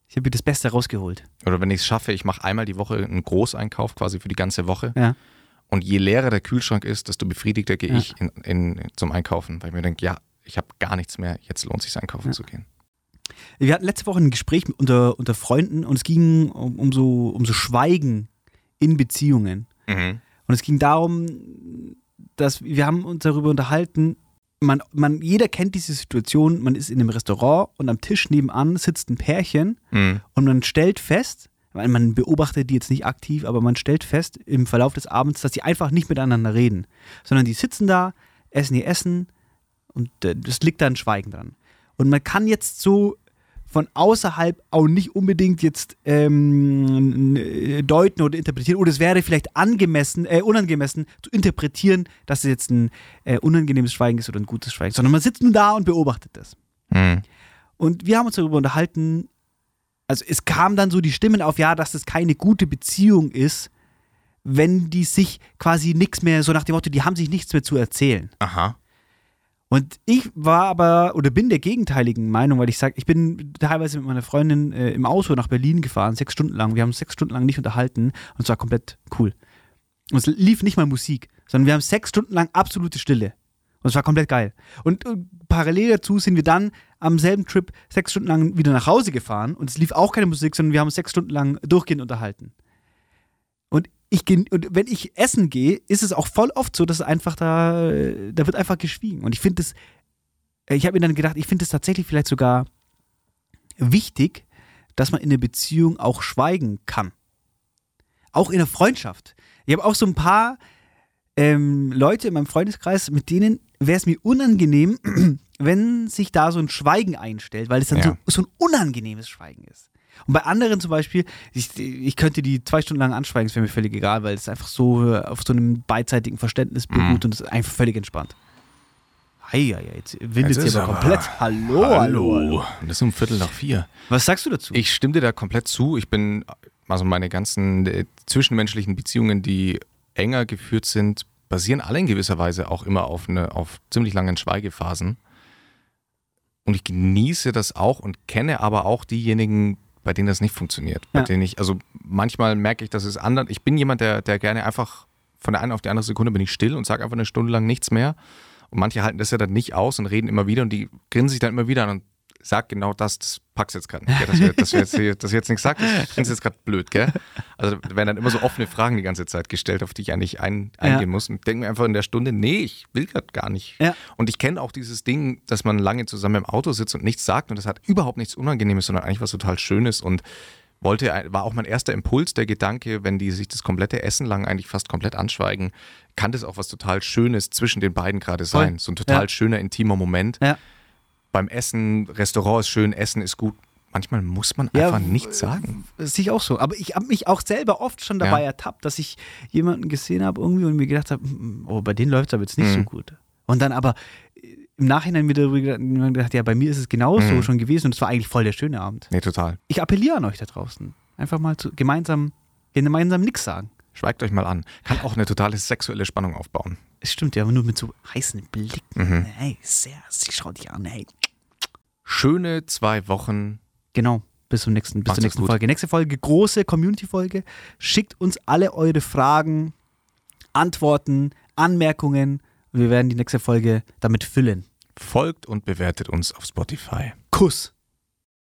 ich habe hier das Beste rausgeholt. Oder wenn ich es schaffe, ich mache einmal die Woche einen Großeinkauf quasi für die ganze Woche. Ja. Und je leerer der Kühlschrank ist, desto befriedigter gehe Ja. ich in, in, zum Einkaufen, weil ich mir denke, ja, ich habe gar nichts mehr, jetzt lohnt es sich einkaufen Ja. zu gehen. Wir hatten letzte Woche ein Gespräch unter, unter Freunden und es ging um, um, so, um so Schweigen in Beziehungen. Mhm. Und es ging darum, dass wir haben uns darüber unterhalten, man, man, jeder kennt diese Situation, man ist in einem Restaurant und am Tisch nebenan sitzt ein Pärchen Mhm. und man stellt fest, man beobachtet die jetzt nicht aktiv, aber man stellt fest im Verlauf des Abends, dass sie einfach nicht miteinander reden, sondern die sitzen da, essen ihr Essen und äh, es liegt da ein Schweigen dran. Und man kann jetzt so von außerhalb auch nicht unbedingt jetzt ähm, äh, deuten oder interpretieren, oder es wäre vielleicht angemessen, äh, unangemessen zu interpretieren, dass es jetzt ein äh, unangenehmes Schweigen ist oder ein gutes Schweigen, sondern man sitzt nur da und beobachtet das. Mhm. Und wir haben uns darüber unterhalten, also es kam dann so die Stimmen auf, ja, dass das keine gute Beziehung ist, wenn die sich quasi nichts mehr, so nach dem Motto, die haben sich nichts mehr zu erzählen. Aha. Und ich war aber oder bin der gegenteiligen Meinung, weil ich sage, ich bin teilweise mit meiner Freundin äh, im Auto nach Berlin gefahren, sechs Stunden lang. Wir haben uns sechs Stunden lang nicht unterhalten und es war komplett cool. Und es lief nicht mal Musik, sondern wir haben sechs Stunden lang absolute Stille. Und es war komplett geil. Und äh, parallel dazu sind wir dann am selben Trip sechs Stunden lang wieder nach Hause gefahren und es lief auch keine Musik, sondern wir haben uns sechs Stunden lang durchgehend unterhalten. Und ich und wenn ich essen gehe, ist es auch voll oft so, dass einfach da, äh, da wird einfach geschwiegen. Und ich finde es, ich habe mir dann gedacht, ich finde es tatsächlich vielleicht sogar wichtig, dass man in der Beziehung auch schweigen kann. Auch in der Freundschaft. Ich habe auch so ein paar ähm, Leute in meinem Freundeskreis, mit denen wäre es mir unangenehm, [CLEARS THROAT] wenn sich da so ein Schweigen einstellt, weil es dann Ja. so, so ein unangenehmes Schweigen ist. Und bei anderen zum Beispiel, ich, ich könnte die zwei Stunden lang anschweigen, es wäre mir völlig egal, weil es einfach so auf so einem beidseitigen Verständnis beruht und es ist einfach völlig entspannt. Hei, hei, jetzt windet ist aber aber- komplett. Hallo, hallo, hallo. Und das ist um Viertel nach vier. Was sagst du dazu? Ich stimme dir da komplett zu. Ich bin, also meine ganzen äh, zwischenmenschlichen Beziehungen, die enger geführt sind, basieren alle in gewisser Weise auch immer auf, eine, auf ziemlich langen Schweigephasen. Und ich genieße das auch und kenne aber auch diejenigen, bei denen das nicht funktioniert. Bei Ja. denen ich, also manchmal merke ich, dass es anderen. Ich bin jemand, der, der gerne einfach von der einen auf die andere Sekunde bin ich still und sage einfach eine Stunde lang nichts mehr. Und manche halten das ja dann nicht aus und reden immer wieder und die grinsen sich dann immer wieder an und sagen genau das, das packst jetzt gerade nicht, gell? Dass wir, dass wir jetzt, hier- dass wir jetzt nichts sagt, das [LAUGHS] findest jetzt gerade blöd, gell? Also werden dann immer so offene Fragen die ganze Zeit gestellt, auf die ich eigentlich ein, Ja. eingehen muss. Und denke mir einfach in der Stunde, nee, ich will gerade gar nicht. Ja. Und ich kenne auch dieses Ding, dass man lange zusammen im Auto sitzt und nichts sagt und das hat überhaupt nichts Unangenehmes, sondern eigentlich was total Schönes und wollte, war auch mein erster Impuls, der Gedanke, wenn die sich das komplette Essen lang eigentlich fast komplett anschweigen, kann das auch was total Schönes zwischen den beiden gerade sein. So ein total Ja. schöner, intimer Moment. Ja. Beim Essen, Restaurant ist schön, Essen ist gut. Manchmal muss man Ja, einfach w- nichts sagen. Sehe ich auch so. Aber ich habe mich auch selber oft schon dabei Ja. ertappt, dass ich jemanden gesehen habe irgendwie und mir gedacht habe, "Mm, oh, bei denen läuft es aber jetzt nicht so Mhm. gut. Und dann aber äh, im Nachhinein wieder gedacht, ja, bei mir ist es genauso Mhm. schon gewesen und es war eigentlich voll der schöne Abend. Nee, total. Ich appelliere an euch da draußen. Einfach mal zu, gemeinsam, gemeinsam nichts sagen. Schweigt euch mal an. Kann auch eine totale sexuelle Spannung aufbauen. Es stimmt ja, aber nur mit so heißen Blicken. Mhm. Hey, sehr, sie schaut dich an, hey. Schöne zwei Wochen. Genau. Bis zum nächsten, bis Macht's zur nächsten gut. Folge. Nächste Folge, große Community-Folge. Schickt uns alle eure Fragen, Antworten, Anmerkungen Wir werden die nächste Folge damit füllen. Folgt und bewertet uns auf Spotify. Kuss.